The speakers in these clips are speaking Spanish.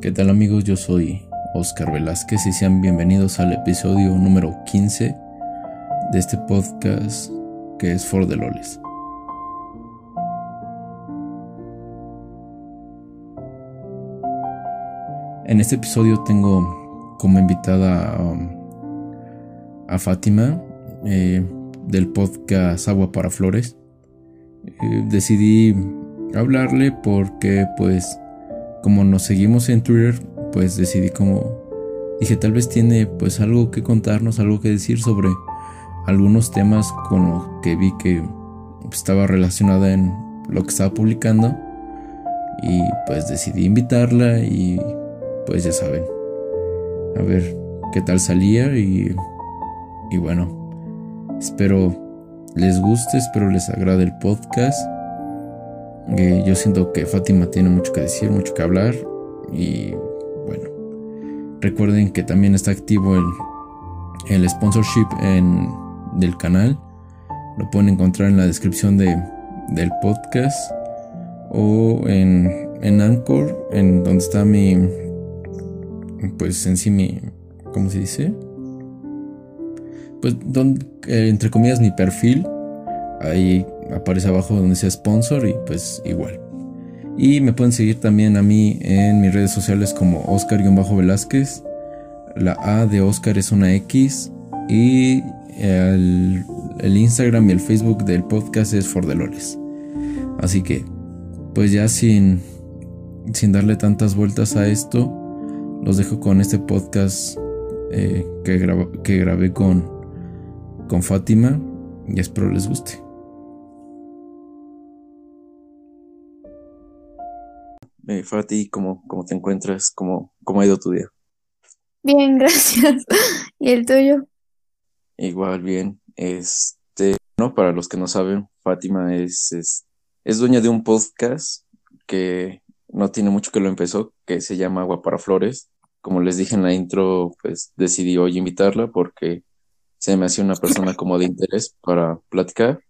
¿Qué tal amigos? Yo soy Oscar Velázquez y sean bienvenidos al episodio número 15 de este podcast que es For the Loles. En este episodio tengo como invitada um, a Fátima eh, del podcast Agua para Flores. Eh, decidí hablarle porque pues como nos seguimos en Twitter pues decidí como dije tal vez tiene pues algo que contarnos, algo que decir sobre algunos temas con los que vi que estaba relacionada en lo que estaba publicando. Y pues decidí invitarla y pues ya saben a ver qué tal salía y y bueno espero les guste espero les agrade el podcast yo siento que Fátima tiene mucho que decir mucho que hablar y bueno recuerden que también está activo el el sponsorship en del canal. Lo pueden encontrar en la descripción de, del podcast o en, en Anchor, en donde está mi, pues en sí mi, ¿cómo se dice? Pues donde, eh, entre comillas, mi perfil. Ahí aparece abajo donde sea sponsor y pues igual. Y me pueden seguir también a mí en mis redes sociales como Oscar-Velázquez. La A de Oscar es una X. Y el, Instagram y el Facebook del podcast es For Así que, pues ya sin, sin darle tantas vueltas a esto, los dejo con este podcast eh, que, que grabé con, con Fátima y espero les guste. Eh, Fati, ¿cómo, ¿cómo, te encuentras? ¿Cómo, ¿Cómo ha ido tu día? Bien, gracias. ¿Y el tuyo? Igual bien, este, no, para los que no saben, Fátima es, es, dueña de un podcast que no tiene mucho que lo empezó, que se llama Agua para Flores. Como les dije en la intro, pues decidí hoy invitarla porque se me hacía una persona como de interés para platicar.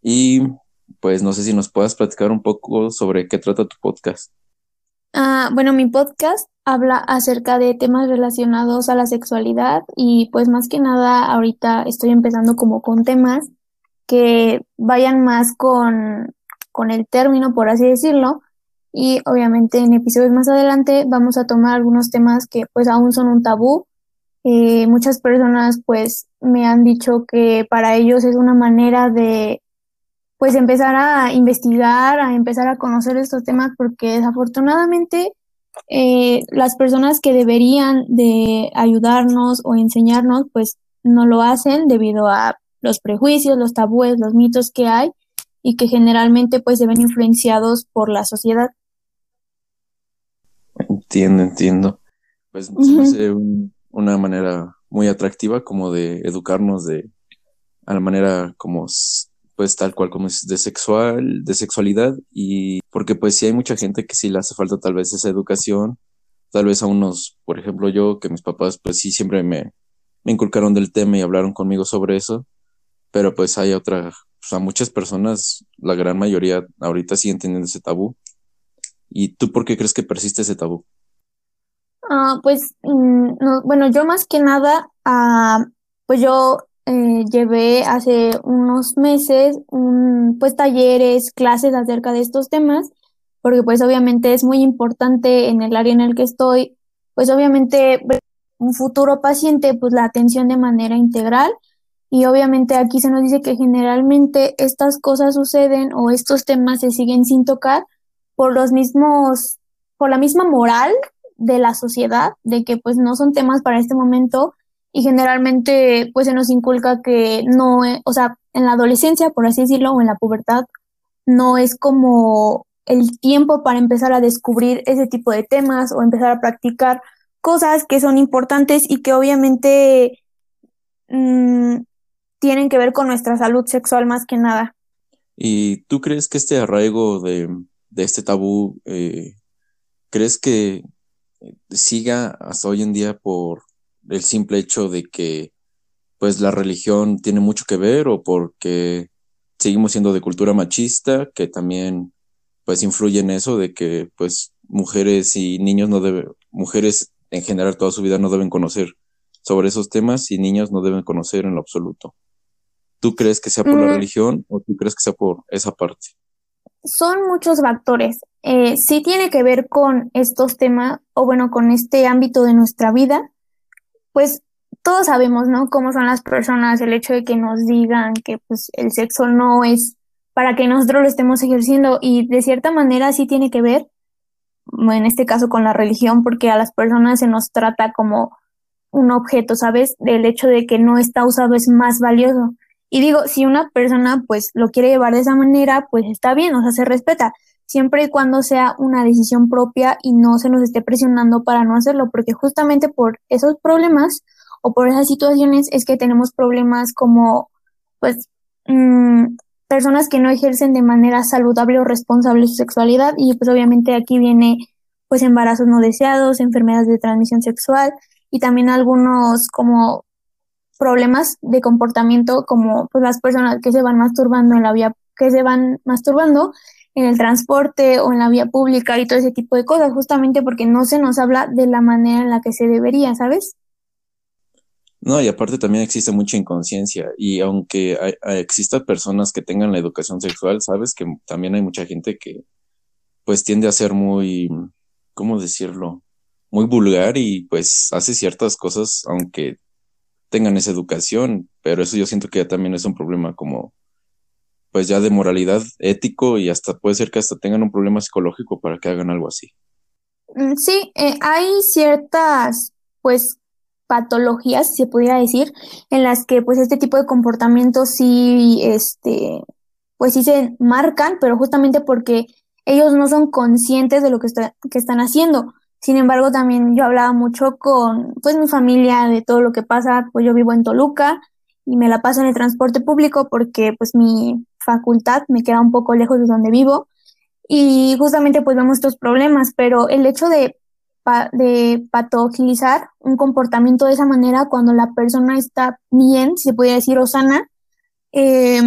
Y pues no sé si nos puedas platicar un poco sobre qué trata tu podcast. Ah, bueno, mi podcast habla acerca de temas relacionados a la sexualidad y pues más que nada ahorita estoy empezando como con temas que vayan más con, con el término, por así decirlo, y obviamente en episodios más adelante vamos a tomar algunos temas que pues aún son un tabú. Eh, muchas personas pues me han dicho que para ellos es una manera de pues empezar a investigar, a empezar a conocer estos temas porque desafortunadamente eh, las personas que deberían de ayudarnos o enseñarnos, pues no lo hacen debido a los prejuicios, los tabúes, los mitos que hay y que generalmente pues se ven influenciados por la sociedad. Entiendo, entiendo. Pues uh una manera muy atractiva como de educarnos de a la manera como pues tal cual como es de sexual, de sexualidad y porque pues sí hay mucha gente que sí le hace falta tal vez esa educación, tal vez a unos, por ejemplo yo, que mis papás pues sí siempre me, me inculcaron del tema y hablaron conmigo sobre eso, pero pues hay otra, sea, muchas personas, la gran mayoría ahorita siguen teniendo ese tabú. ¿Y tú por qué crees que persiste ese tabú? Ah, pues, mm, bueno, yo más que nada, ah, pues yo eh, llevé hace unos meses un, pues talleres, clases acerca de estos temas, porque pues obviamente es muy importante en el área en el que estoy, pues obviamente un futuro paciente, pues la atención de manera integral. Y obviamente aquí se nos dice que generalmente estas cosas suceden o estos temas se siguen sin tocar por los mismos, por la misma moral de la sociedad, de que pues no son temas para este momento y generalmente pues se nos inculca que no, e, o sea, en la adolescencia, por así decirlo, o en la pubertad, no es como el tiempo para empezar a descubrir ese tipo de temas o empezar a practicar cosas que son importantes y que obviamente mm, tienen que ver con nuestra salud sexual más que nada. ¿Y tú crees que este arraigo de, de este tabú, eh, crees que siga hasta hoy en día por el simple hecho de que pues la religión tiene mucho que ver o porque seguimos siendo de cultura machista que también pues influye en eso de que pues mujeres y niños no deben, mujeres en general toda su vida no deben conocer sobre esos temas y niños no deben conocer en lo absoluto. ¿Tú crees que sea por la Mm, religión o tú crees que sea por esa parte? son muchos factores. Eh, sí tiene que ver con estos temas, o bueno, con este ámbito de nuestra vida, pues todos sabemos, ¿no? Cómo son las personas, el hecho de que nos digan que pues el sexo no es para que nosotros lo estemos ejerciendo y de cierta manera sí tiene que ver, en este caso con la religión, porque a las personas se nos trata como un objeto, ¿sabes? Del hecho de que no está usado es más valioso. Y digo, si una persona pues lo quiere llevar de esa manera, pues está bien, o sea, se respeta, siempre y cuando sea una decisión propia y no se nos esté presionando para no hacerlo, porque justamente por esos problemas o por esas situaciones es que tenemos problemas como pues mm, personas que no ejercen de manera saludable o responsable su sexualidad y pues obviamente aquí viene pues embarazos no deseados, enfermedades de transmisión sexual y también algunos como problemas de comportamiento como pues las personas que se van masturbando en la vía, que se van masturbando en el transporte o en la vía pública y todo ese tipo de cosas, justamente porque no se nos habla de la manera en la que se debería, ¿sabes? No, y aparte también existe mucha inconsciencia y aunque hay, exista personas que tengan la educación sexual, sabes que también hay mucha gente que pues tiende a ser muy, ¿cómo decirlo? Muy vulgar y pues hace ciertas cosas aunque tengan esa educación, pero eso yo siento que ya también es un problema como pues ya de moralidad ético y hasta puede ser que hasta tengan un problema psicológico para que hagan algo así. Mm, Sí, eh, hay ciertas, pues, patologías, si se pudiera decir, en las que, pues, este tipo de comportamientos sí, este, pues sí se marcan, pero justamente porque ellos no son conscientes de lo que que están haciendo. Sin embargo, también yo hablaba mucho con, pues, mi familia de todo lo que pasa, pues yo vivo en Toluca y me la paso en el transporte público porque, pues, mi facultad me queda un poco lejos de donde vivo. Y justamente pues vemos estos problemas, pero el hecho de, de patologizar un comportamiento de esa manera cuando la persona está bien, se pudiera decir, o sana, eh,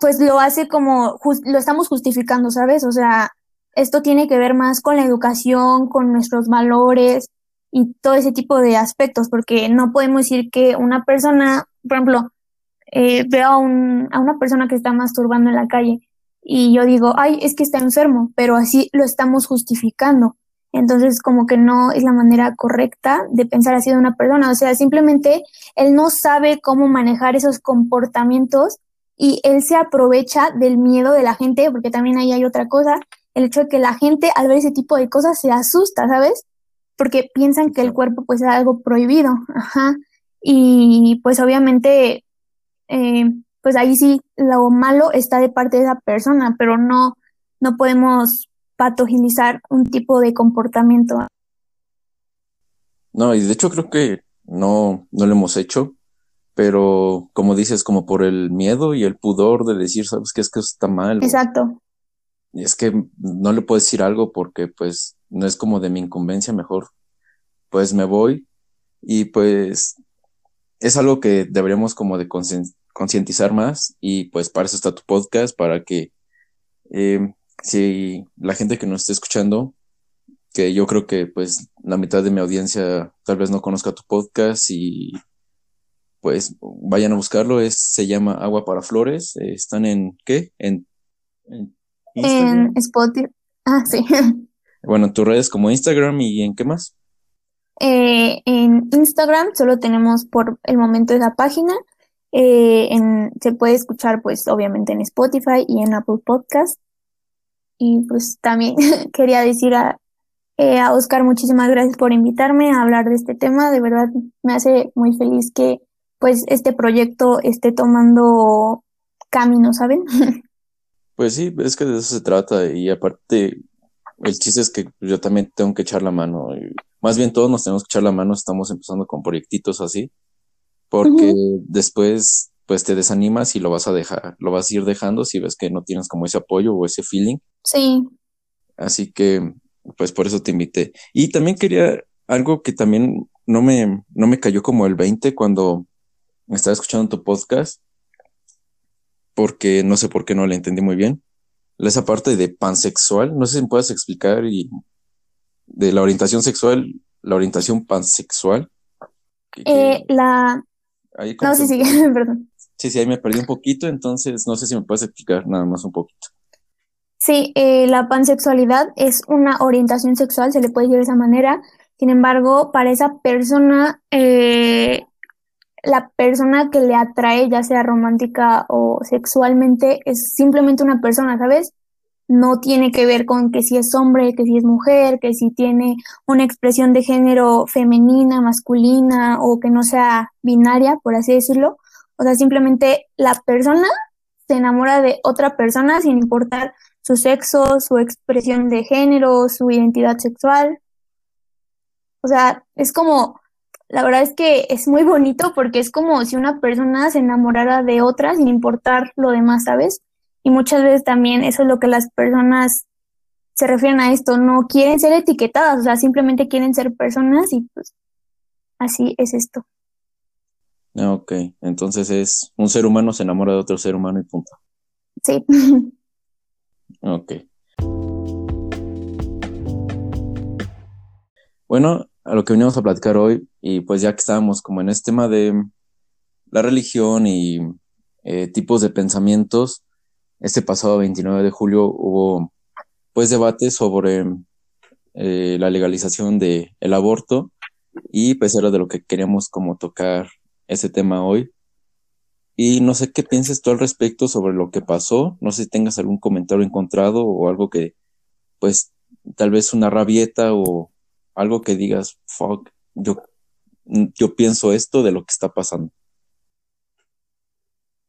pues lo hace como, lo estamos justificando, ¿sabes? O sea, esto tiene que ver más con la educación, con nuestros valores y todo ese tipo de aspectos, porque no podemos decir que una persona, por ejemplo, eh, veo a, un, a una persona que está masturbando en la calle y yo digo, ay, es que está enfermo, pero así lo estamos justificando. Entonces, como que no es la manera correcta de pensar así de una persona. O sea, simplemente él no sabe cómo manejar esos comportamientos y él se aprovecha del miedo de la gente, porque también ahí hay otra cosa, el hecho de que la gente al ver ese tipo de cosas se asusta, ¿sabes? Porque piensan que el cuerpo pues es algo prohibido, ajá. Y pues obviamente eh, pues ahí sí lo malo está de parte de esa persona, pero no, no podemos patologizar un tipo de comportamiento. No, y de hecho creo que no, no lo hemos hecho, pero como dices, como por el miedo y el pudor de decir, sabes que es que está mal, Exacto. y es que no le puedo decir algo porque pues no es como de mi incumbencia, mejor pues me voy y pues es algo que deberíamos como de conscien- concientizar más y pues para eso está tu podcast, para que eh, si la gente que nos esté escuchando, que yo creo que pues la mitad de mi audiencia tal vez no conozca tu podcast y pues vayan a buscarlo, es, se llama Agua para Flores, eh, están en, ¿qué? En, en. Spotify. Ah, sí. Bueno, en tus redes como Instagram y en qué más. Eh, en Instagram solo tenemos por el momento esa página. Eh, en, se puede escuchar pues obviamente en Spotify y en Apple Podcast. Y pues también quería decir a, eh, a Oscar muchísimas gracias por invitarme a hablar de este tema. De verdad me hace muy feliz que pues este proyecto esté tomando camino, ¿saben? Pues sí, es que de eso se trata y aparte el chiste es que yo también tengo que echar la mano. más bien todos nos tenemos que echar la mano, estamos empezando con proyectitos así, porque después pues te desanimas y lo vas a dejar, lo vas a ir dejando si ves que no tienes como ese apoyo o ese feeling. Sí. Así que pues por eso te invité. Y también quería algo que también no me, no me cayó como el 20 cuando estaba escuchando tu podcast, porque no sé por qué no le entendí muy bien esa parte de pansexual, no sé si me puedes explicar y de la orientación sexual, la orientación pansexual. Eh, la... no, sí, sí, perdón. Sí, sí, ahí me perdí un poquito, entonces no sé si me puedes explicar nada más un poquito. Sí, eh, la pansexualidad es una orientación sexual, se le puede decir de esa manera. Sin embargo, para esa persona, eh, la persona que le atrae, ya sea romántica o sexualmente, es simplemente una persona, ¿sabes? No tiene que ver con que si es hombre, que si es mujer, que si tiene una expresión de género femenina, masculina o que no sea binaria, por así decirlo. O sea, simplemente la persona se enamora de otra persona sin importar su sexo, su expresión de género, su identidad sexual. O sea, es como, la verdad es que es muy bonito porque es como si una persona se enamorara de otra sin importar lo demás, ¿sabes? Y muchas veces también eso es lo que las personas se refieren a esto, no quieren ser etiquetadas, o sea, simplemente quieren ser personas y pues así es esto. Ah, ok, entonces es un ser humano se enamora de otro ser humano y punto. Sí. Ok. Bueno, a lo que venimos a platicar hoy, y pues ya que estábamos como en este tema de la religión y eh, tipos de pensamientos, este pasado 29 de julio hubo pues debate sobre eh, la legalización del el aborto y pues era de lo que queríamos como tocar ese tema hoy. Y no sé qué pienses tú al respecto sobre lo que pasó. No sé si tengas algún comentario encontrado o algo que, pues, tal vez una rabieta o algo que digas, fuck, yo, yo pienso esto de lo que está pasando.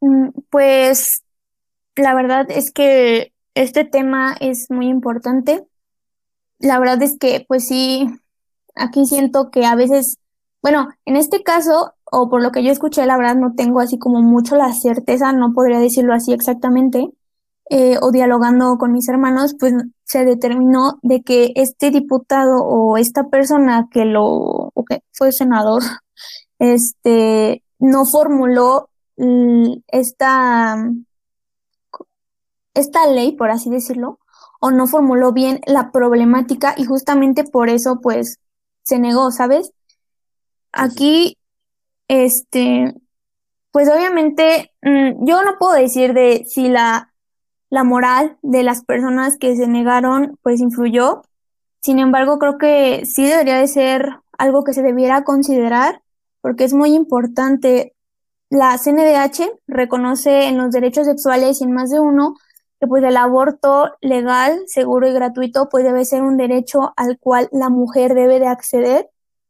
Mm, pues, la verdad es que este tema es muy importante. La verdad es que, pues sí, aquí siento que a veces, bueno, en este caso, o por lo que yo escuché, la verdad no tengo así como mucho la certeza, no podría decirlo así exactamente, eh, o dialogando con mis hermanos, pues se determinó de que este diputado o esta persona que lo, o fue senador, este, no formuló esta, esta ley, por así decirlo, o no formuló bien la problemática y justamente por eso, pues, se negó, ¿sabes? Aquí este, pues obviamente mm, yo no puedo decir de si la, la moral de las personas que se negaron pues influyó. Sin embargo, creo que sí debería de ser algo que se debiera considerar porque es muy importante. La CNDH reconoce en los derechos sexuales y en más de uno que pues el aborto legal, seguro y gratuito pues debe ser un derecho al cual la mujer debe de acceder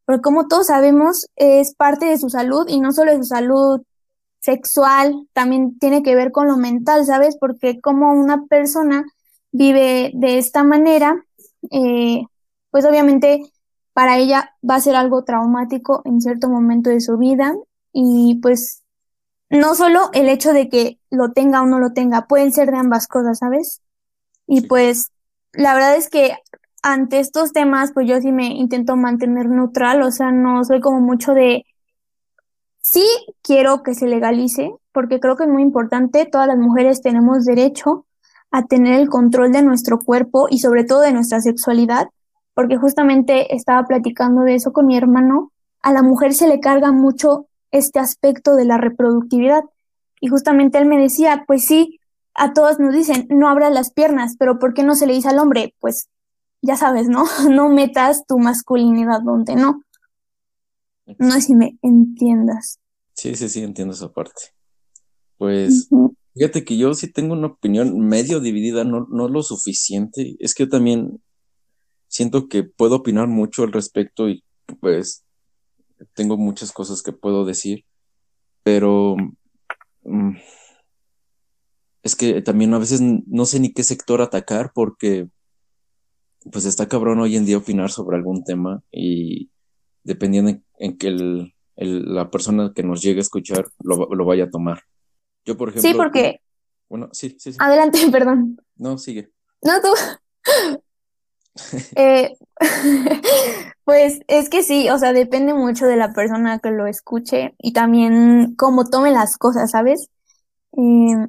porque como todos sabemos, es parte de su salud y no solo de su salud sexual, también tiene que ver con lo mental, ¿sabes? Porque como una persona vive de esta manera, eh, pues obviamente para ella va a ser algo traumático en cierto momento de su vida y pues no solo el hecho de que lo tenga o no lo tenga, pueden ser de ambas cosas, ¿sabes? Y pues la verdad es que ante estos temas, pues yo sí me intento mantener neutral, o sea, no soy como mucho de, sí quiero que se legalice, porque creo que es muy importante, todas las mujeres tenemos derecho a tener el control de nuestro cuerpo y sobre todo de nuestra sexualidad, porque justamente estaba platicando de eso con mi hermano, a la mujer se le carga mucho este aspecto de la reproductividad. Y justamente él me decía, pues sí, a todas nos dicen, no abras las piernas, pero ¿por qué no se le dice al hombre? Pues ya sabes, ¿no? No metas tu masculinidad donde no. No sé si me entiendas. Sí, sí, sí, entiendo esa parte. Pues fíjate que yo sí tengo una opinión medio dividida, no, no lo suficiente. Es que yo también siento que puedo opinar mucho al respecto y pues tengo muchas cosas que puedo decir, pero mm, es que también a veces no sé ni qué sector atacar porque pues está cabrón hoy en día opinar sobre algún tema y dependiendo en, que el, la persona que nos llegue a escuchar lo, lo, vaya a tomar. Yo, por ejemplo. Sí, porque. Bueno, sí, sí, sí. Adelante, perdón. No, sigue. No, tú. Eh, pues es que sí, o sea, depende mucho de la persona que lo escuche y también cómo tome las cosas, ¿sabes? Eh,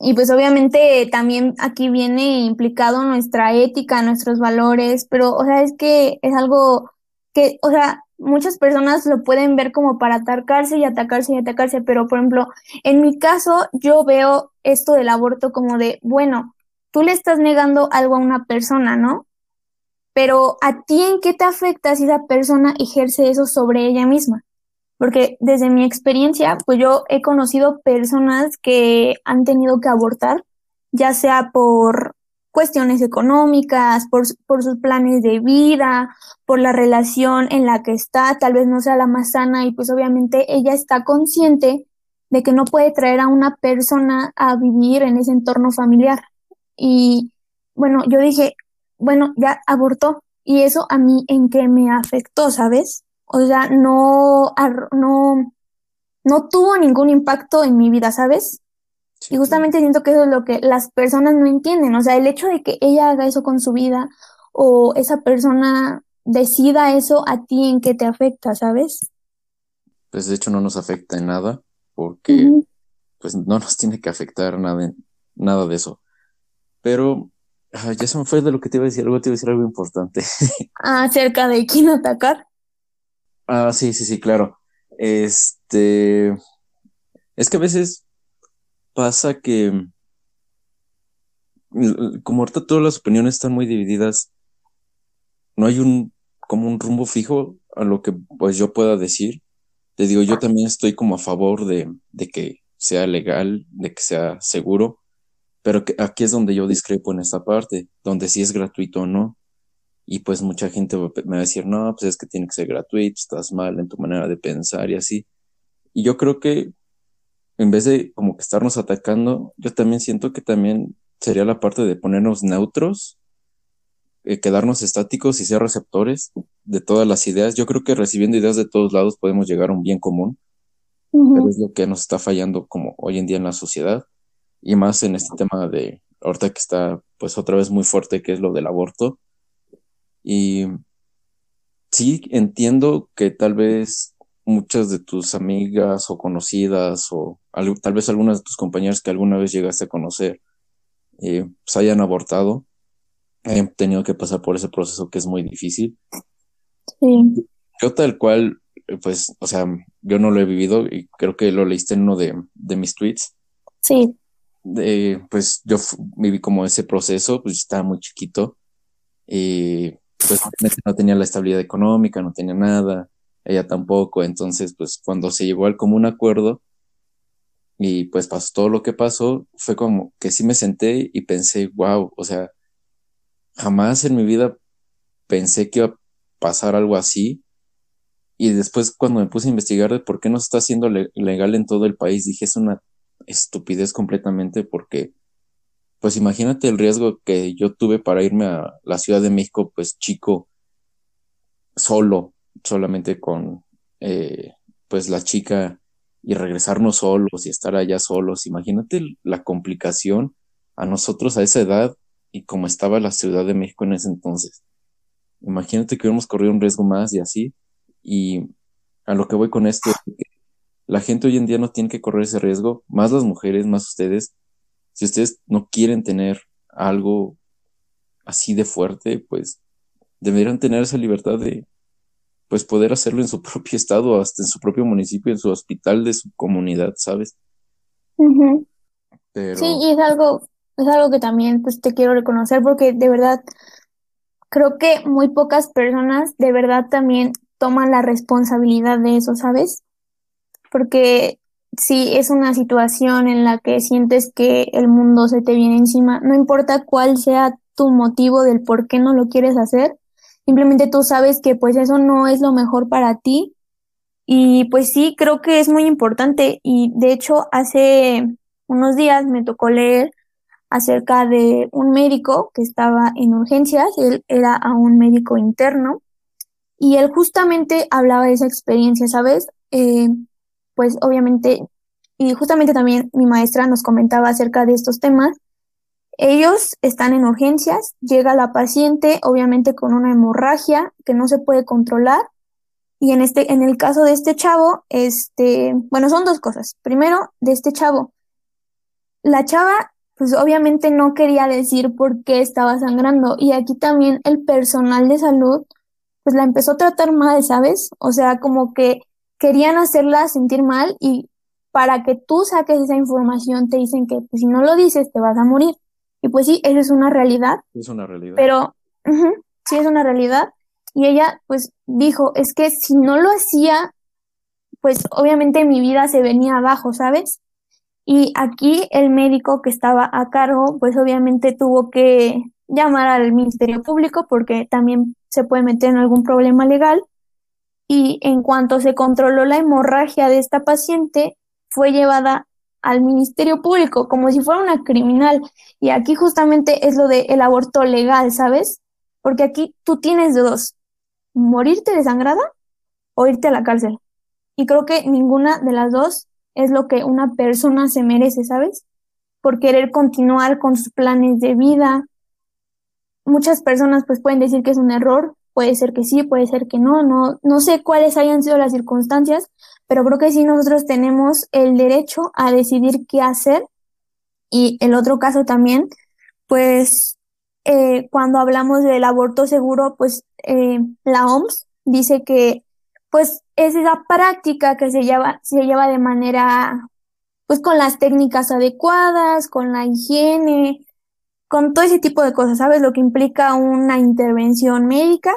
Y pues obviamente también aquí viene implicado nuestra ética, nuestros valores, pero o sea, es que es algo que, o sea, muchas personas lo pueden ver como para atacarse y atacarse y atacarse, pero por ejemplo, en mi caso yo veo esto del aborto como de, bueno, tú le estás negando algo a una persona, ¿no? Pero a ti en qué te afecta si esa persona ejerce eso sobre ella misma? Porque desde mi experiencia, pues yo he conocido personas que han tenido que abortar, ya sea por cuestiones económicas, por, por sus planes de vida, por la relación en la que está, tal vez no sea la más sana y pues obviamente ella está consciente de que no puede traer a una persona a vivir en ese entorno familiar. Y bueno, yo dije, bueno, ya abortó y eso a mí en qué me afectó, ¿sabes? O sea, no, no, no tuvo ningún impacto en mi vida, ¿sabes? y justamente siento que eso es lo que las personas no entienden. O sea, el hecho de que ella haga eso con su vida o esa persona decida eso a ti en qué te afecta, ¿sabes? Pues de hecho no nos afecta en nada porque pues no nos tiene que afectar nada, nada de eso. Pero ya se me fue de lo que te iba a decir, algo te iba a decir algo importante. Acerca de quién atacar. Ah, sí, sí, sí, claro. Este, es que a veces pasa que, como ahorita todas las opiniones están muy divididas, no hay un, como un rumbo fijo a lo que pues yo pueda decir. Te digo, yo también estoy como a favor de, de que sea legal, de que sea seguro, pero que aquí es donde yo discrepo en esta parte, donde si es gratuito o no. Y pues mucha gente me va a decir, no, pues es que tiene que ser gratuito, estás mal en tu manera de pensar y así. Y yo creo que en vez de como que estarnos atacando, yo también siento que también sería la parte de ponernos neutros, eh, quedarnos estáticos y ser receptores de todas las ideas. Yo creo que recibiendo ideas de todos lados podemos llegar a un bien común, pero es lo que nos está fallando como hoy en día en la sociedad y más en este tema de ahorita que está pues otra vez muy fuerte que es lo del aborto. Y sí entiendo que tal vez muchas de tus amigas o conocidas o tal vez algunas de tus compañeras que alguna vez llegaste a conocer eh, pues hayan abortado, hayan tenido que pasar por ese proceso que es muy difícil. Sí. Yo tal cual, pues, o sea, yo no lo he vivido y creo que lo leíste en uno de, de mis tweets. Sí. De, pues yo viví como ese proceso, pues estaba muy chiquito y pues no tenía la estabilidad económica, no tenía nada, ella tampoco, entonces pues cuando se llegó al común acuerdo, y pues pasó todo lo que pasó, fue como que sí me senté y pensé, wow, o sea, jamás en mi vida pensé que iba a pasar algo así. Y después cuando me puse a investigar de por qué no se está haciendo legal en todo el país, dije, es una estupidez completamente porque, pues imagínate el riesgo que yo tuve para irme a la Ciudad de México, pues chico, solo, solamente con, eh, pues la chica y regresarnos solos y estar allá solos. Imagínate la complicación a nosotros a esa edad y como estaba la Ciudad de México en ese entonces. Imagínate que hubiéramos corrido un riesgo más y así. Y a lo que voy con esto es que la gente hoy en día no tiene que correr ese riesgo, más las mujeres, más ustedes. Si ustedes no quieren tener algo así de fuerte, pues deberían tener esa libertad de, pues poder hacerlo en su propio estado, hasta en su propio municipio, en su hospital de su comunidad, ¿sabes? Sí, y es algo, es algo que también pues te quiero reconocer porque de verdad creo que muy pocas personas de verdad también toman la responsabilidad de eso, ¿sabes? Porque si es una situación en la que sientes que el mundo se te viene encima, no importa cuál sea tu motivo del por qué no lo quieres hacer, simplemente tú sabes que pues eso no es lo mejor para ti. Y pues sí, creo que es muy importante y de hecho hace unos días me tocó leer acerca de un médico que estaba en urgencias, él era a un médico interno y él justamente hablaba de esa experiencia, ¿sabes? Eh, pues obviamente, y justamente también mi maestra nos comentaba acerca de estos temas ellos están en urgencias, llega la paciente obviamente con una hemorragia que no se puede controlar y en este en el caso de este chavo, este, bueno, son dos cosas. Primero, de este chavo la chava, pues obviamente no quería decir por qué estaba sangrando. Y aquí también el personal de salud, pues la empezó a tratar mal, ¿sabes? O sea, como que querían hacerla sentir mal y para que tú saques esa información te dicen que pues, si no lo dices te vas a morir. Y pues sí, eso es una realidad. Es una realidad. Pero sí es una realidad. Y ella pues dijo, es que si no lo hacía, pues obviamente mi vida se venía abajo, ¿sabes? Y aquí el médico que estaba a cargo, pues obviamente tuvo que llamar al Ministerio Público porque también se puede meter en algún problema legal. Y en cuanto se controló la hemorragia de esta paciente, fue llevada al Ministerio Público como si fuera una criminal. Y aquí justamente es lo del el aborto legal, ¿sabes? Porque aquí tú tienes dos, morirte desangrada o irte a la cárcel. Y creo que ninguna de las dos es lo que una persona se merece, ¿sabes? Por querer continuar con sus planes de vida. Muchas personas pues pueden decir que es un error, puede ser que sí, puede ser que no, no, no sé cuáles hayan sido las circunstancias, pero creo que sí nosotros tenemos el derecho a decidir qué hacer. Y el otro caso también, pues eh, cuando hablamos del aborto seguro, pues eh, la OMS dice que pues es esa práctica que se lleva, se lleva de manera, pues con las técnicas adecuadas, con la higiene, con todo ese tipo de cosas, ¿sabes? Lo que implica una intervención médica.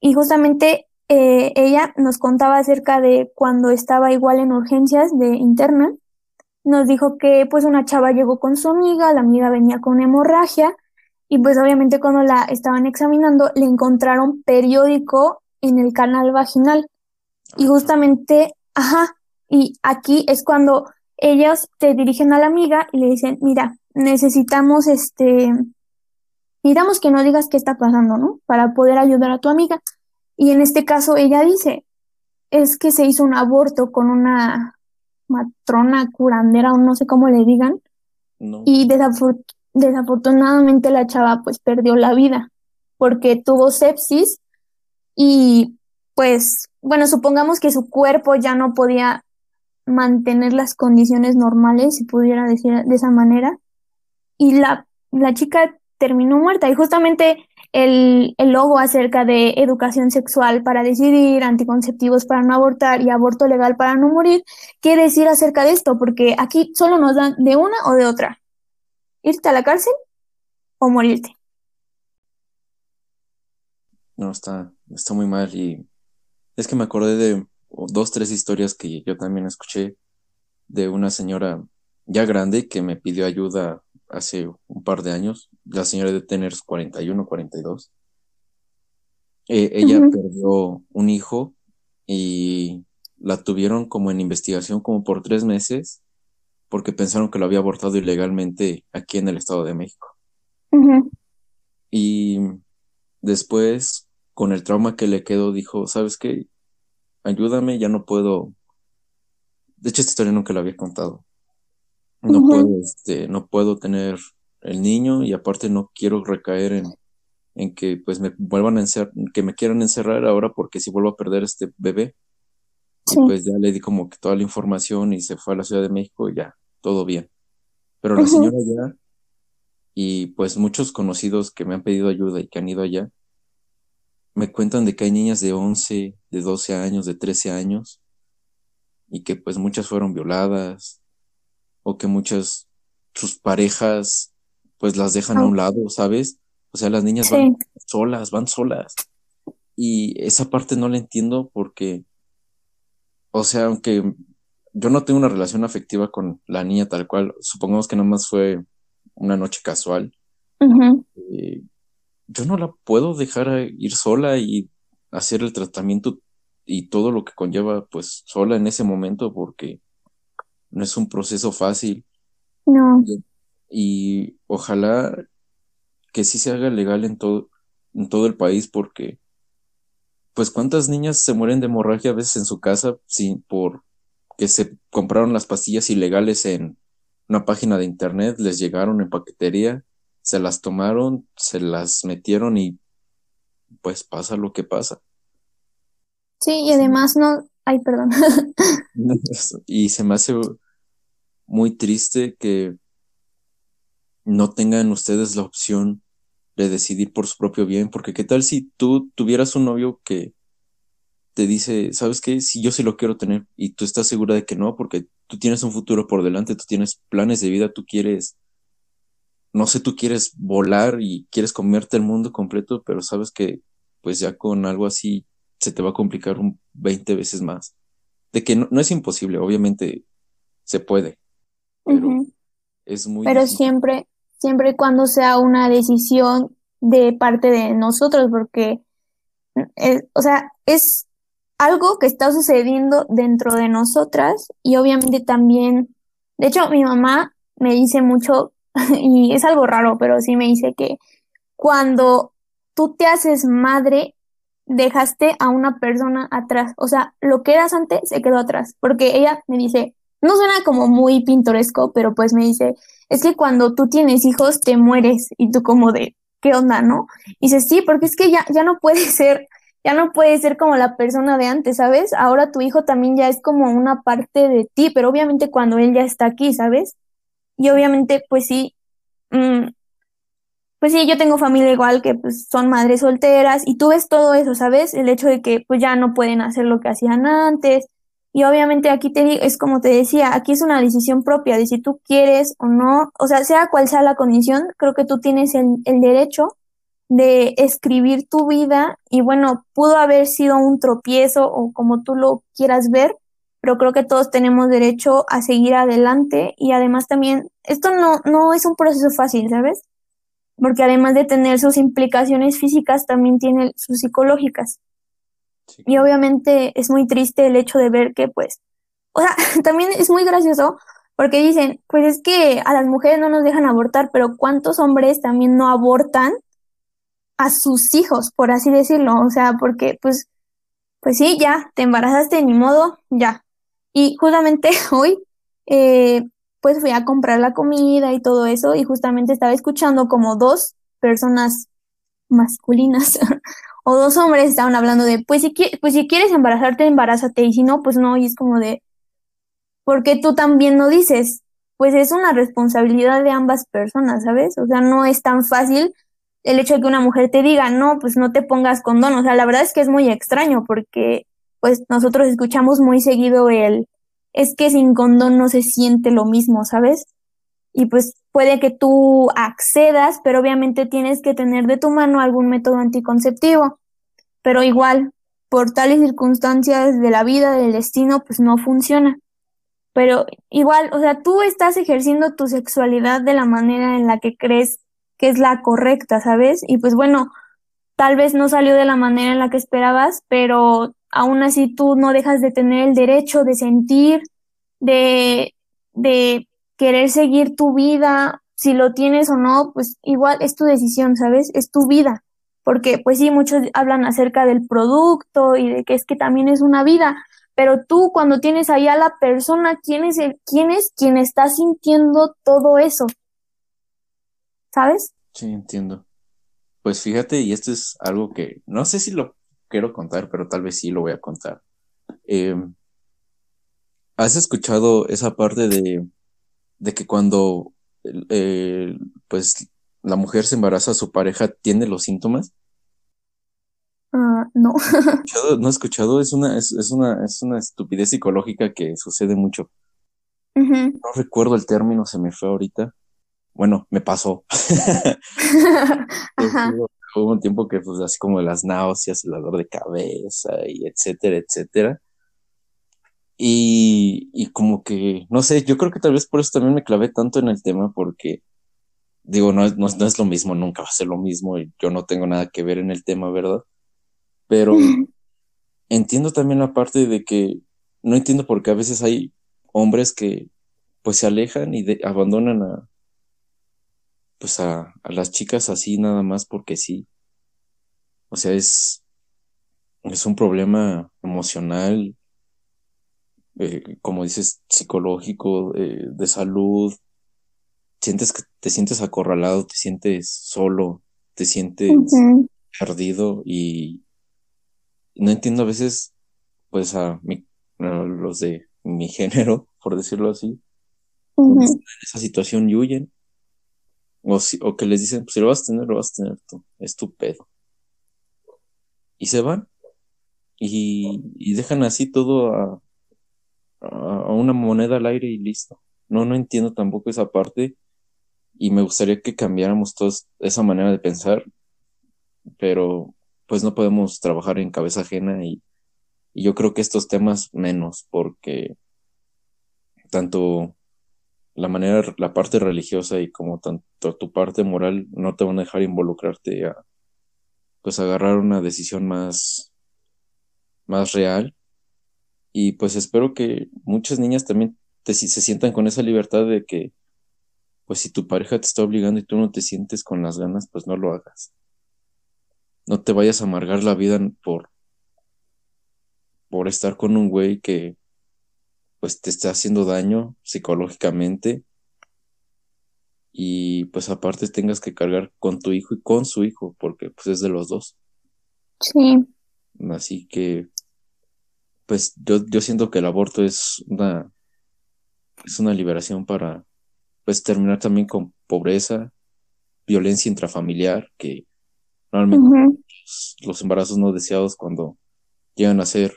Y justamente eh, ella nos contaba acerca de cuando estaba igual en urgencias de interna. Nos dijo que pues una chava llegó con su amiga, la amiga venía con hemorragia y pues obviamente cuando la estaban examinando le encontraron periódico en el canal vaginal. Y justamente, ajá, y aquí es cuando ellos te dirigen a la amiga y le dicen, mira, necesitamos este, necesitamos que no digas qué está pasando, ¿no? Para poder ayudar a tu amiga. Y en este caso ella dice, es que se hizo un aborto con una matrona curandera o no sé cómo le digan. Y desafortunadamente la chava pues perdió la vida porque tuvo sepsis y pues bueno, supongamos que su cuerpo ya no podía mantener las condiciones normales, si pudiera decir de esa manera, y la, la chica terminó muerta. Y justamente el, el logo acerca de educación sexual para decidir, anticonceptivos para no abortar y aborto legal para no morir, ¿qué decir acerca de esto? Porque aquí solo nos dan de una o de otra. Irte a la cárcel o morirte. No, está, está muy mal y es que me acordé de dos, tres historias que yo también escuché de una señora ya grande que me pidió ayuda hace un par de años. La señora de tener 41, 42. Eh, ella perdió un hijo y la tuvieron como en investigación como por tres meses porque pensaron que lo había abortado ilegalmente aquí en el Estado de México. Y después, con el trauma que le quedó, dijo, ¿sabes qué? Ayúdame, ya no puedo. De hecho, esta historia nunca la había contado. No puedo, este, no puedo tener el niño y aparte no quiero recaer en, en que pues me vuelvan a encerrar, que me quieran encerrar ahora porque si vuelvo a perder este bebé. Y pues ya le di como que toda la información y se fue a la Ciudad de México y ya, todo bien. Pero la señora ya, y pues muchos conocidos que me han pedido ayuda y que han ido allá, me cuentan de que hay niñas de 11, de 12 años, de 13 años, y que pues muchas fueron violadas, o que muchas, sus parejas, pues las dejan a un lado, ¿sabes? O sea, las niñas van solas, van solas. Y esa parte no la entiendo porque, o sea, aunque yo no tengo una relación afectiva con la niña tal cual, supongamos que nada más fue una noche casual, eh, yo no la puedo dejar ir sola y hacer el tratamiento y todo lo que conlleva pues sola en ese momento porque no es un proceso fácil. No. Y, ojalá que sí se haga legal en todo, en todo el país porque, pues, ¿cuántas niñas se mueren de hemorragia a veces en su casa sin, por que se compraron las pastillas ilegales en una página de internet, les llegaron en paquetería, se las tomaron, se las metieron y pues pasa lo que pasa. Sí, y además no, ay, perdón. y se me hace muy triste que no tengan ustedes la opción de decidir por su propio bien, porque qué tal si tú tuvieras un novio que te dice, ¿sabes qué? Si yo sí lo quiero tener y tú estás segura de que no, porque tú tienes un futuro por delante, tú tienes planes de vida, tú quieres, no sé, tú quieres volar y quieres comerte el mundo completo, pero sabes que pues ya con algo así se te va a complicar un 20 veces más. De que no, es imposible, obviamente se puede, pero es muy... Pero siempre, siempre y cuando sea una decisión de parte de nosotros, porque, eh, o sea, es algo que está sucediendo dentro de nosotras y obviamente también, de hecho, mi mamá me dice mucho, y es algo raro, pero sí me dice que cuando tú te haces madre, dejaste a una persona atrás, o sea, lo que eras antes se quedó atrás, porque ella me dice, no suena como muy pintoresco, pero pues me dice, es que cuando tú tienes hijos te mueres y tú como de, ¿qué onda, no? Y dice, sí, porque es que ya, ya no puede ser, ya no puede ser como la persona de antes, ¿sabes? Ahora tu hijo también ya es como una parte de ti, pero obviamente cuando él ya está aquí, ¿sabes? Y obviamente, pues sí, mm, pues sí, yo tengo familia igual que pues son madres solteras y tú ves todo eso, ¿sabes? El hecho de que pues ya no pueden hacer lo que hacían antes, y obviamente aquí te digo, es como te decía, aquí es una decisión propia de si tú quieres o no, o sea, sea cual sea la condición, creo que tú tienes el, derecho de escribir tu vida y bueno, pudo haber sido un tropiezo o como tú lo quieras ver, pero creo que todos tenemos derecho a seguir adelante y además también, esto no, no es un proceso fácil, ¿sabes? Porque además de tener sus implicaciones físicas, también tiene sus psicológicas. Y obviamente es muy triste el hecho de ver que, pues, o sea, también es muy gracioso porque dicen, pues es que a las mujeres no nos dejan abortar, pero ¿cuántos hombres también no abortan a sus hijos, por así decirlo? O sea, porque, pues, pues sí, ya, te embarazaste, ni modo, ya. Y justamente hoy, eh, pues fui a comprar la comida y todo eso, y justamente estaba escuchando como dos personas masculinas o dos hombres estaban hablando de, pues si, pues si quieres embarazarte, embarázate, y si no, pues no, y es como de, ¿por qué tú también no dices? Pues es una responsabilidad de ambas personas, ¿sabes? O sea, no es tan fácil el hecho de que una mujer te diga, no, pues no te pongas condón, o sea, la verdad es que es muy extraño porque pues nosotros escuchamos muy seguido el, es que sin condón no se siente lo mismo, ¿sabes? Y pues puede que tú accedas, pero obviamente tienes que tener de tu mano algún método anticonceptivo. Pero igual, por tales circunstancias de la vida, del destino, pues no funciona. Pero igual, o sea, tú estás ejerciendo tu sexualidad de la manera en la que crees que es la correcta, ¿sabes? Y pues bueno, tal vez no salió de la manera en la que esperabas, pero aún así tú no dejas de tener el derecho de sentir, de, de querer seguir tu vida, si lo tienes o no, pues igual es tu decisión, ¿sabes? Es tu vida. Porque pues sí, muchos hablan acerca del producto y de que es que también es una vida, pero tú cuando tienes ahí a la persona, ¿quién es, el, quién, es quien está sintiendo todo eso? ¿Sabes? Sí, entiendo. Pues fíjate, y esto es algo que no sé si lo quiero contar, pero tal vez sí lo voy a contar. Em, ¿Has escuchado esa parte de de que cuando eh, pues la mujer se embaraza, su pareja tiene los síntomas? Ah, no. ¿No he escuchado? Es una, es, una, es una estupidez psicológica que sucede mucho. No recuerdo el término, se me fue ahorita. Bueno, me pasó. Hubo un tiempo que, pues, así como las náuseas, el dolor de cabeza y etcétera, etcétera. Y, y como que, no sé, yo creo que tal vez por eso también me clavé tanto en el tema, porque digo, no, no, no es lo mismo, nunca va a ser lo mismo, y yo no tengo nada que ver en el tema, ¿verdad? Pero entiendo también la parte de que, no entiendo por qué a veces hay hombres que pues se alejan y abandonan a, pues a, a las chicas así nada más porque sí. O sea, es, es un problema emocional eh, como dices, psicológico, eh, de salud, sientes que te sientes acorralado, te sientes solo, te sientes perdido y no entiendo a veces, pues a, los de mi género, por decirlo así, en esa situación y huyen. O, si, o que les dicen, pues si lo vas a tener, lo vas a tener tú, es tu pedo. Y se van. Y, y dejan así todo a, a una moneda al aire y listo. No, no entiendo tampoco esa parte y me gustaría que cambiáramos todos esa manera de pensar, pero pues no podemos trabajar en cabeza ajena y, y yo creo que estos temas menos, porque tanto la manera, la parte religiosa y como tanto tu parte moral no te van a dejar involucrarte a pues agarrar una decisión más más real y pues espero que muchas niñas también te, se sientan con esa libertad de que pues si tu pareja te está obligando y tú no te sientes con las ganas, pues no lo hagas. No te vayas a amargar la vida por por estar con un güey que pues te está haciendo daño psicológicamente y pues aparte tengas que cargar con tu hijo y con su hijo porque pues es de los dos. Sí. Así que pues yo, yo siento que el aborto es una es una liberación para pues terminar también con pobreza, violencia intrafamiliar, que normalmente los embarazos no deseados cuando llegan a ser,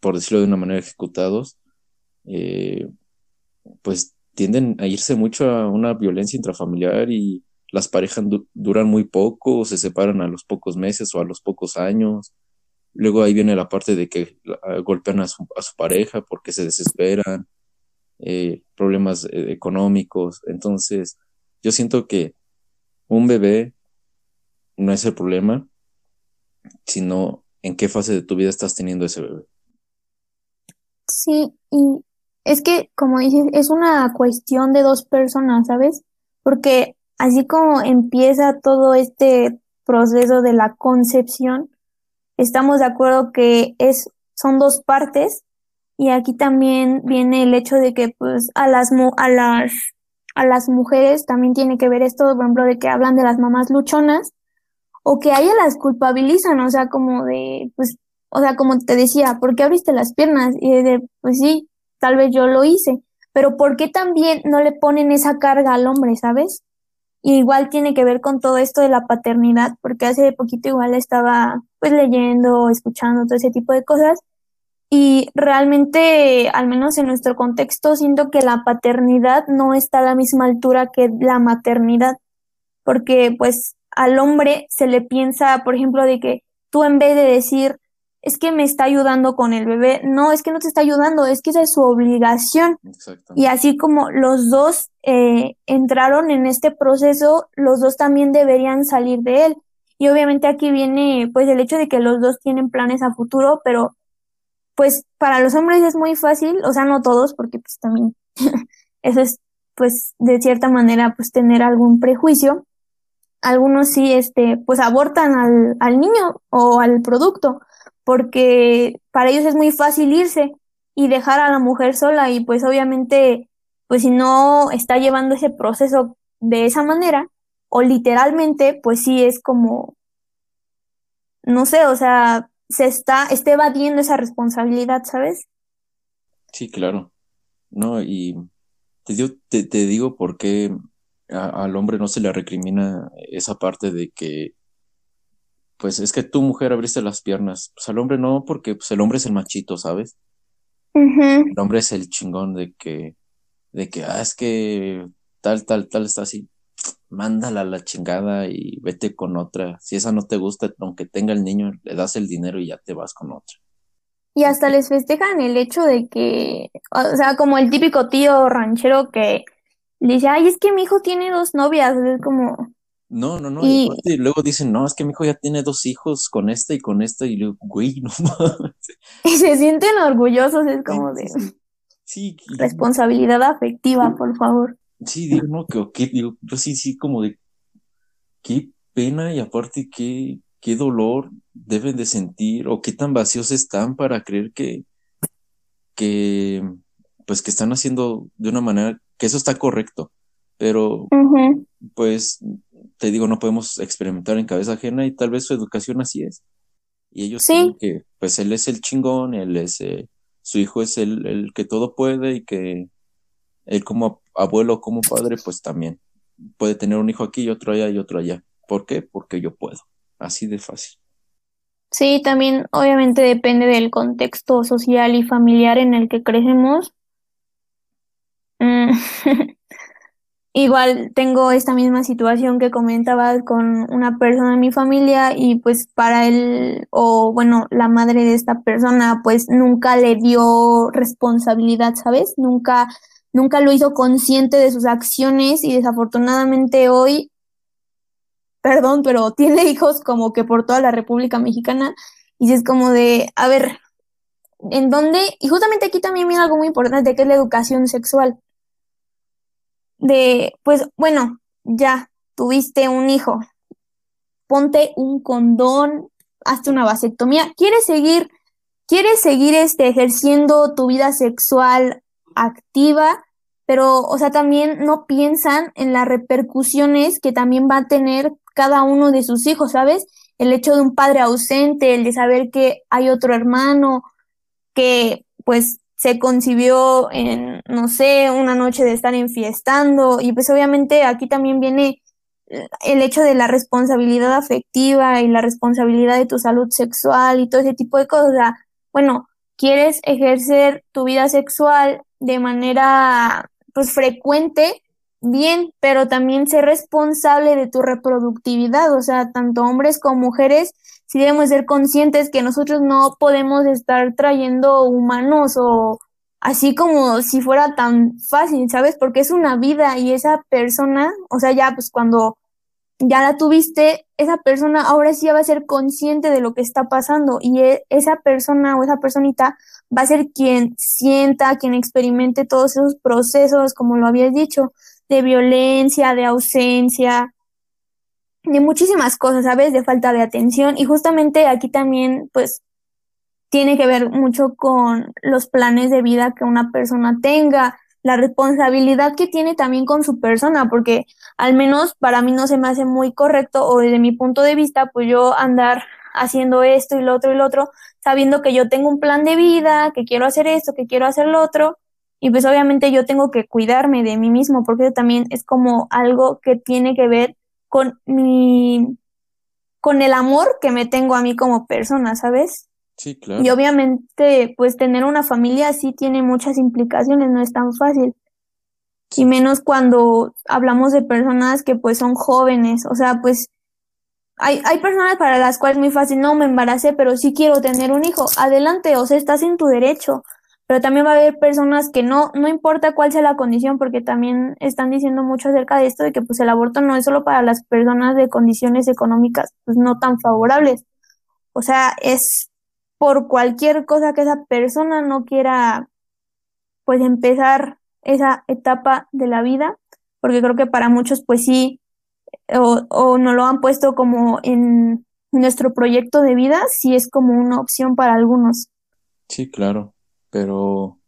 por decirlo de una manera, ejecutados, eh, pues tienden a irse mucho a una violencia intrafamiliar y las parejas duran muy poco, se separan a los pocos meses o a los pocos años. Luego ahí viene la parte de que golpean a su, a su pareja porque se desesperan, eh, problemas eh, económicos. Entonces, yo siento que un bebé no es el problema, sino en qué fase de tu vida estás teniendo ese bebé. Sí, y es que, como dices, es una cuestión de dos personas, ¿sabes? Porque así como empieza todo este proceso de la concepción, estamos de acuerdo que es, son dos partes y aquí también viene el hecho de que pues a las a las a las mujeres también tiene que ver esto, por ejemplo, de que hablan de las mamás luchonas o que a ellas las culpabilizan, o sea, como de pues o sea, como te decía, ¿por qué abriste las piernas? Y de pues sí, tal vez yo lo hice, pero ¿por qué también no le ponen esa carga al hombre, sabes? Y igual tiene que ver con todo esto de la paternidad, porque hace poquito igual estaba pues leyendo, escuchando todo ese tipo de cosas y realmente, al menos en nuestro contexto, siento que la paternidad no está a la misma altura que la maternidad, porque pues al hombre se le piensa, por ejemplo, de que tú en vez de decir, es que me está ayudando con el bebé, no, es que no te está ayudando, es que esa es su obligación. Y así como los dos eh, entraron en este proceso, los dos también deberían salir de él. Y obviamente aquí viene pues el hecho de que los dos tienen planes a futuro, pero pues para los hombres es muy fácil, o sea, no todos, porque pues también eso es pues de cierta manera pues tener algún prejuicio. Algunos sí, este, pues abortan al, al niño o al producto, porque para ellos es muy fácil irse y dejar a la mujer sola y pues obviamente, pues si no está llevando ese proceso de esa manera, o literalmente, pues sí es como, no sé, o sea, se está, esté evadiendo esa responsabilidad, ¿sabes? Sí, claro. No, y te digo, te, digo por qué al hombre no se le recrimina esa parte de que, pues es que tu mujer abriste las piernas. Pues al hombre no, porque pues, el hombre es el machito, ¿sabes? El hombre es el chingón de que, de que, ah, es que tal, tal, tal está así mándala a la chingada y vete con otra. Si esa no te gusta, aunque tenga el niño, le das el dinero y ya te vas con otra. Y hasta les festejan el hecho de que, o sea, como el típico tío ranchero que dice, ay, es que mi hijo tiene dos novias, es como... No, no, no, y, luego dicen, no, es que mi hijo ya tiene dos hijos con esta y con esta, y luego, güey, no mames. Y se sienten orgullosos, es como de... Sí, Responsabilidad afectiva, por favor. Sí, digo, no, que, digo, yo sí, sí, como de qué pena y aparte qué, qué dolor deben de sentir o qué tan vacíos están para creer que, que, pues que están haciendo de una manera, que eso está correcto, pero, pues, te digo, no podemos experimentar en cabeza ajena y tal vez su educación así es. Y ellos ¿Sí? que, pues, él es el chingón, él es, eh, su hijo es el, el que todo puede y que él como abuelo, como padre, pues también. puede tener un hijo aquí y otro allá y otro allá. ¿Por qué? Porque yo puedo. Así de fácil. Sí, también obviamente depende del contexto social y familiar en el que crecemos. Mm, Igual tengo esta misma situación que comentabas con una persona en mi familia y pues para él o bueno, la madre de esta persona pues nunca le dio responsabilidad, ¿sabes? Nunca nunca lo hizo consciente de sus acciones y desafortunadamente hoy perdón, pero tiene hijos como que por toda la República Mexicana y es como de, a ver, ¿en dónde? Y justamente aquí también viene algo muy importante que es la educación sexual de, pues bueno, ya tuviste un hijo, ponte un condón, hazte una vasectomía, quieres seguir, quieres seguir este, ejerciendo tu vida sexual activa, pero, o sea, también no piensan en las repercusiones que también va a tener cada uno de sus hijos, ¿sabes? El hecho de un padre ausente, el de saber que hay otro hermano, que pues se concibió en, no sé, una noche de estar enfiestando y pues obviamente aquí también viene el hecho de la responsabilidad afectiva y la responsabilidad de tu salud sexual y todo ese tipo de cosas. O sea, bueno, quieres ejercer tu vida sexual de manera pues frecuente, bien, pero también ser responsable de tu reproductividad, o sea, tanto hombres como mujeres sí debemos ser conscientes que nosotros no podemos estar trayendo humanos o así como si fuera tan fácil, ¿sabes? Porque es una vida y esa persona, o sea, ya pues cuando ya la tuviste, esa persona ahora sí va a ser consciente de lo que está pasando y e, esa persona o esa personita va a ser quien sienta, quien experimente todos esos procesos, como lo habías dicho, de violencia, de ausencia, de muchísimas cosas, ¿sabes? De falta de atención. Y justamente aquí también, pues, tiene que ver mucho con los planes de vida que una persona tenga, la responsabilidad que tiene también con su persona, porque al menos para mí no se me hace muy correcto o desde mi punto de vista, pues yo andar haciendo esto y lo otro y lo otro, sabiendo que yo tengo un plan de vida, que quiero hacer esto, que quiero hacer lo otro, y pues obviamente yo tengo que cuidarme de mí mismo, porque también es como algo que tiene que ver con mi, con el amor que me tengo a mí como persona, ¿sabes? Sí, claro. Y obviamente, pues tener una familia sí tiene muchas implicaciones, no es tan fácil. Y menos cuando hablamos de personas que pues son jóvenes, o sea, pues hay, hay personas para las cuales es muy fácil, no me embaracé, pero sí quiero tener un hijo. Adelante, o sea, estás en tu derecho pero también va a haber personas que no, no importa cuál sea la condición, porque también están diciendo mucho acerca de esto, de que pues el aborto no es solo para las personas de condiciones económicas pues no tan favorables. O sea, es por cualquier cosa que esa persona no quiera pues empezar esa etapa de la vida, porque creo que para muchos pues sí, o, o no lo han puesto como en nuestro proyecto de vida, sí es como una opción para algunos. Sí, claro pero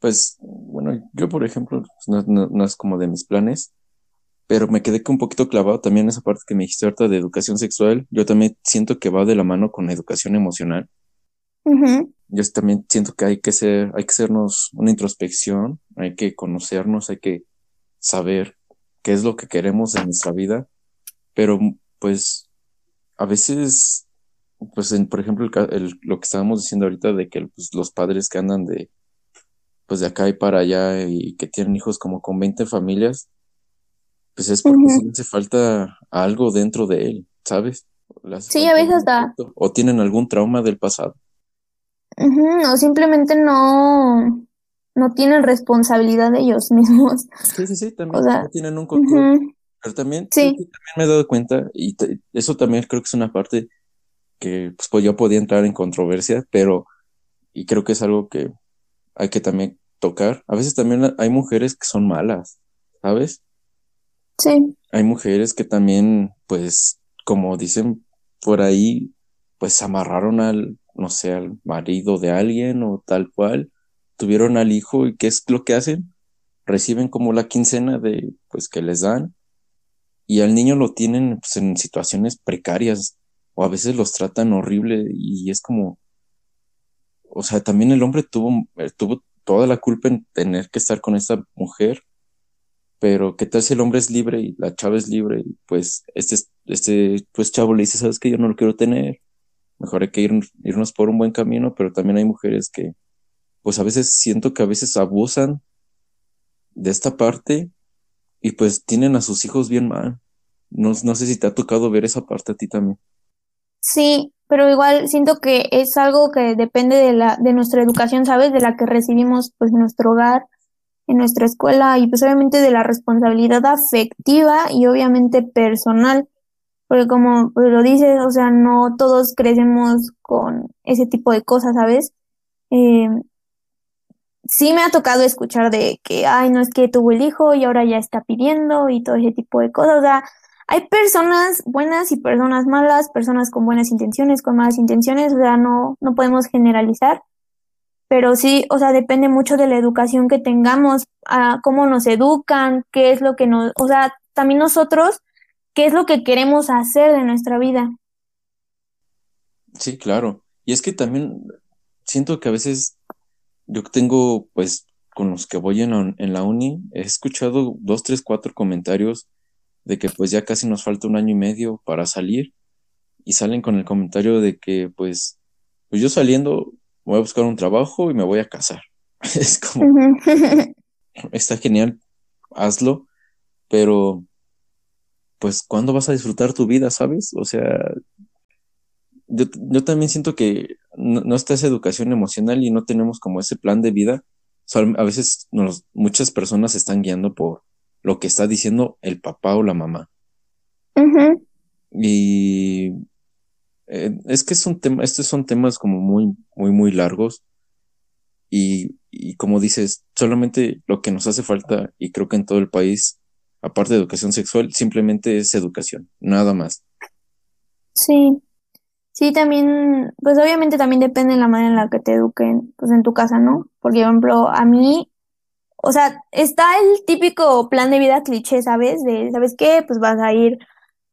pues bueno, yo por ejemplo pues, no, es como de mis planes, pero me quedé un poquito clavado también en esa parte que me dijiste ahorita de educación sexual. Yo también siento que va de la mano con la educación emocional. Yo también siento que hay que ser, hay que hacernos una introspección, hay que conocernos, hay que saber qué es lo que queremos en nuestra vida, pero pues a veces pues en, por ejemplo, el, lo que estábamos diciendo ahorita de que pues, los padres que andan de, pues de acá y para allá y que tienen hijos como con 20 familias, pues es porque hace falta algo dentro de él, ¿sabes? sí, a veces da. O tienen algún trauma del pasado. o simplemente no, no tienen responsabilidad de ellos mismos. Sí, sí, sí, también no tienen un control. Pero también, sí. también me he dado cuenta, y eso también creo que es una parte que pues, pues, yo podía entrar en controversia, pero y creo que es algo que hay que también tocar. A veces también hay mujeres que son malas, ¿sabes? Sí. Hay mujeres que también, pues, como dicen por ahí, pues amarraron al, no sé, al marido de alguien o tal cual, tuvieron al hijo y ¿qué es lo que hacen? Reciben como la quincena de, pues, que les dan y al niño lo tienen pues, en situaciones precarias, o a veces los tratan horrible y es como, o sea, también el hombre tuvo, eh, tuvo toda la culpa en tener que estar con esta mujer pero ¿qué tal si el hombre es libre y la chava es libre? Pues este, este pues chavo le dice, ¿sabes qué? Yo no lo quiero tener. Mejor hay que ir, irnos por un buen camino, pero también hay mujeres que, pues a veces siento que a veces abusan de esta parte y pues tienen a sus hijos bien mal. No, no sé si te ha tocado ver esa parte a ti también. Sí, pero igual siento que es algo que depende de la, de nuestra educación, ¿sabes? De la que recibimos pues en nuestro hogar, en nuestra escuela y pues obviamente de la responsabilidad afectiva y obviamente personal. Porque como pues, lo dices, o sea, no todos crecemos con ese tipo de cosas, ¿sabes? Eh, sí me ha tocado escuchar de que, ay, no es que tuvo el hijo y ahora ya está pidiendo y todo ese tipo de cosas. O sea, hay personas buenas y personas malas, personas con buenas intenciones, con malas intenciones, o sea, no, no podemos generalizar. Pero sí, o sea, depende mucho de la educación que tengamos, a cómo nos educan, qué es lo que nos, o sea, también nosotros, qué es lo que queremos hacer de nuestra vida. Sí, claro. Y es que también siento que a veces yo tengo, pues, con los que voy en en la uni, he escuchado dos, tres, cuatro comentarios de que pues ya casi nos falta un año y medio para salir y salen con el comentario de que pues, pues yo saliendo voy a buscar un trabajo y me voy a casar. es como, está genial, hazlo, pero pues ¿cuándo vas a disfrutar tu vida, sabes? O sea, yo, yo también siento que no, está esa educación emocional y no tenemos como ese plan de vida. a veces nos, muchas personas se están guiando por lo que está diciendo el papá o la mamá. Y eh, es que es un tema, estos son temas como muy, muy, muy largos. Y, y como dices, solamente lo que nos hace falta, y creo que en todo el país, aparte de educación sexual, simplemente es educación, nada más. Sí. Sí, también, pues obviamente también depende de la manera en la que te eduquen, pues en tu casa, ¿no? Porque, por ejemplo, a mí, o sea, está el típico plan de vida cliché, ¿sabes? De, ¿sabes qué? Pues vas a ir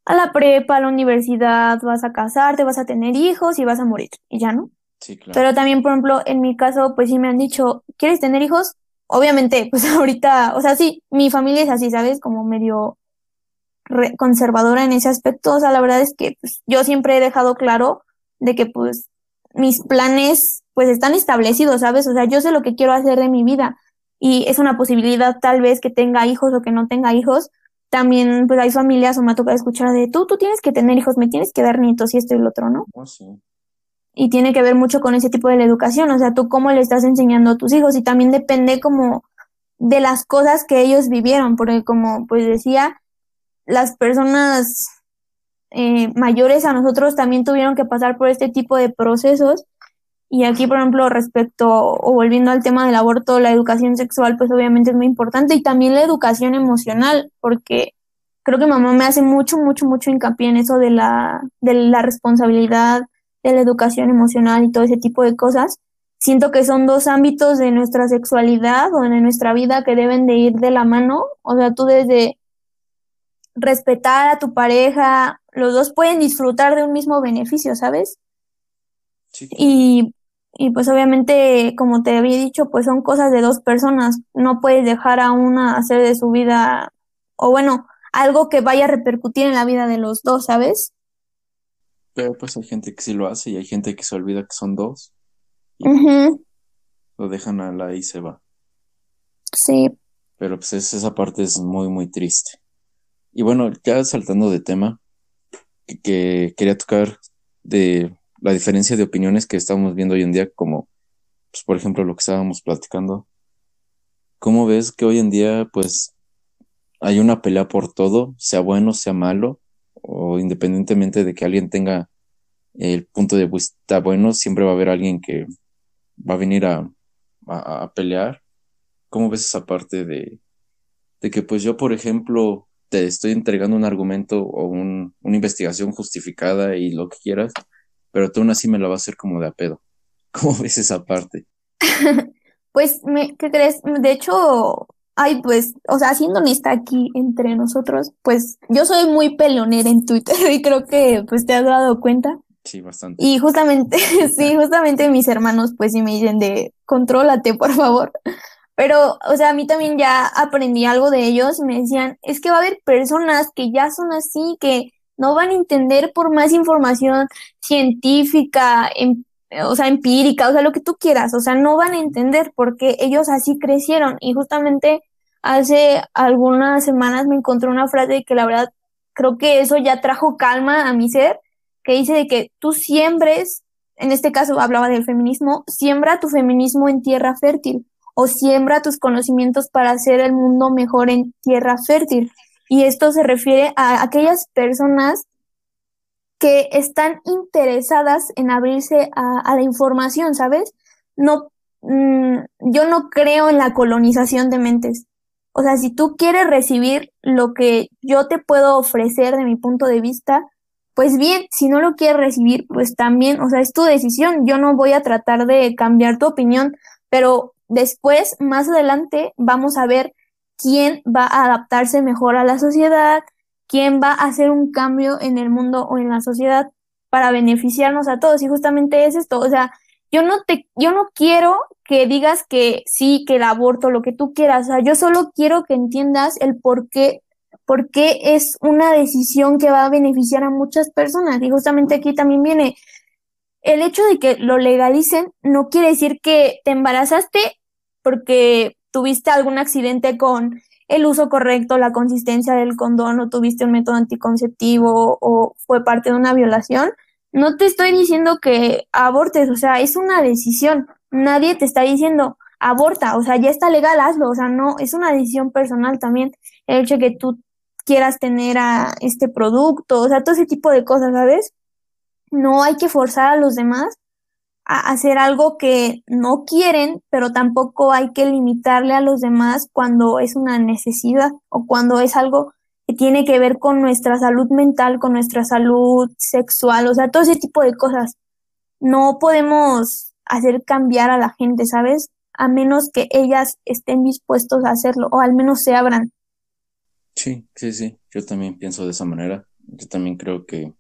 a la prepa, a la universidad, vas a casarte, vas a tener hijos y vas a morir, y ya, ¿no? Sí, claro. Pero también, por ejemplo, en mi caso, pues sí me han dicho, ¿quieres tener hijos? Obviamente, pues ahorita, o sea, sí, mi familia es así, ¿sabes? Como medio conservadora en ese aspecto. O sea, la verdad es que pues, yo siempre he dejado claro de que pues mis planes pues están establecidos, ¿sabes? O sea, yo sé lo que quiero hacer de mi vida y es una posibilidad tal vez que tenga hijos o que no tenga hijos. También pues hay familias o me toca escuchar de tú, tú tienes que tener hijos, me tienes que dar nietos y esto y lo otro, ¿no? Oh, sí. Y tiene que ver mucho con ese tipo de la educación, o sea, tú cómo le estás enseñando a tus hijos y también depende como de las cosas que ellos vivieron, porque como pues decía, las personas eh, mayores a nosotros también tuvieron que pasar por este tipo de procesos. Y aquí, por ejemplo, respecto o volviendo al tema del aborto, la educación sexual, pues obviamente es muy importante y también la educación emocional, porque creo que mamá me hace mucho, mucho, mucho hincapié en eso de la, de la responsabilidad, de la educación emocional y todo ese tipo de cosas. Siento que son dos ámbitos de nuestra sexualidad o de nuestra vida que deben de ir de la mano. O sea, tú desde respetar a tu pareja, los dos pueden disfrutar de un mismo beneficio, ¿sabes? Sí. Y, y pues obviamente, como te había dicho, pues son cosas de dos personas. No puedes dejar a una hacer de su vida, o bueno, algo que vaya a repercutir en la vida de los dos, ¿sabes? Pero pues hay gente que sí lo hace y hay gente que se olvida que son dos. Lo dejan a la y se va. Sí. Pero pues esa parte es muy, muy triste. Y bueno, ya saltando de tema, que, quería tocar de la diferencia de opiniones que estamos viendo hoy en día, como, pues, por ejemplo, lo que estábamos platicando. ¿Cómo ves que hoy en día, pues, hay una pelea por todo, sea bueno, sea malo, o independientemente de que alguien tenga el punto de vista bueno, siempre va a haber alguien que va a venir a, a pelear? ¿Cómo ves esa parte de, de que, pues, yo, por ejemplo, te estoy entregando un argumento o una investigación justificada y lo que quieras, pero tú aún así me la vas a hacer como de a pedo. ¿Cómo ves esa parte? pues, me, ¿qué crees? De hecho, ay, pues, o sea, siendo honesta aquí entre nosotros, pues yo soy muy peleonera en Twitter y creo que pues te has dado cuenta. Sí, bastante. Y justamente, sí, justamente mis hermanos pues sí me dicen de contrólate, por favor. Pero, o sea, a mí también ya aprendí algo de ellos me decían, es que va a haber personas que ya son así, que no van a entender por más información científica, em, o sea, empírica, o sea, lo que tú quieras, o sea, no van a entender porque ellos así crecieron. Y justamente hace algunas semanas me encontré una frase que la verdad creo que eso ya trajo calma a mi ser, que dice de que tú siembres, en este caso hablaba del feminismo, siembra tu feminismo en tierra fértil o siembra tus conocimientos para hacer el mundo mejor en tierra fértil. Y esto se refiere a aquellas personas que están interesadas en abrirse a, la información, ¿sabes? No, mm, yo no creo en la colonización de mentes. O sea, si tú quieres recibir lo que yo te puedo ofrecer de mi punto de vista, pues bien, si no lo quieres recibir, pues también, o sea, es tu decisión. Yo no voy a tratar de cambiar tu opinión, pero Después, más adelante, vamos a ver quién va a adaptarse mejor a la sociedad, quién va a hacer un cambio en el mundo o en la sociedad para beneficiarnos a todos. Y justamente es esto, o sea, yo no te, yo no quiero que digas que sí, que el aborto, lo que tú quieras, o sea, yo solo quiero que entiendas el por qué, por qué es una decisión que va a beneficiar a muchas personas. Y justamente aquí también viene el hecho de que lo legalicen no quiere decir que te embarazaste porque tuviste algún accidente con el uso correcto, la consistencia del condón o tuviste un método anticonceptivo o fue parte de una violación, no te estoy diciendo que abortes, o sea, es una decisión. Nadie te está diciendo aborta, o sea, ya está legal, hazlo, o sea, no, es una decisión personal también el hecho de que tú quieras tener a este producto, o sea, todo ese tipo de cosas, ¿sabes? No hay que forzar a los demás a hacer algo que no quieren, pero tampoco hay que limitarle a los demás cuando es una necesidad o cuando es algo que tiene que ver con nuestra salud mental, con nuestra salud sexual, o sea, todo ese tipo de cosas. No podemos hacer cambiar a la gente, ¿sabes? A menos que ellas estén dispuestos a hacerlo o al menos se abran. Sí, sí, sí, yo también pienso de esa manera. Yo también creo que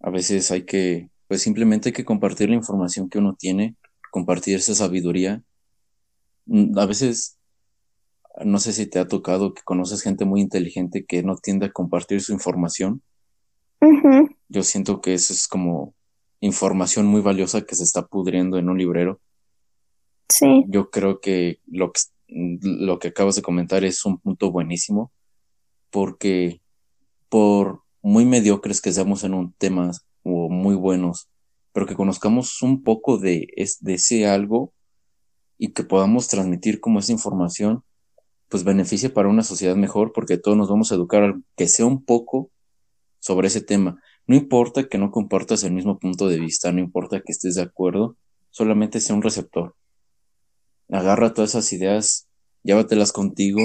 a veces hay que pues simplemente hay que compartir la información que uno tiene, compartir esa sabiduría. Mm, a veces, no sé si te ha tocado que conoces gente muy inteligente que no tiende a compartir su información. Yo siento que eso es como información muy valiosa que se está pudriendo en un librero. Sí. Yo creo que lo que, lo que acabas de comentar es un punto buenísimo porque por muy mediocres que seamos en un tema o muy buenos, pero que conozcamos un poco de, de ese algo y que podamos transmitir como esa información, pues beneficia para una sociedad mejor porque todos nos vamos a educar que sea un poco sobre ese tema. No importa que no compartas el mismo punto de vista, no importa que estés de acuerdo, solamente sea un receptor. Agarra todas esas ideas, llévatelas contigo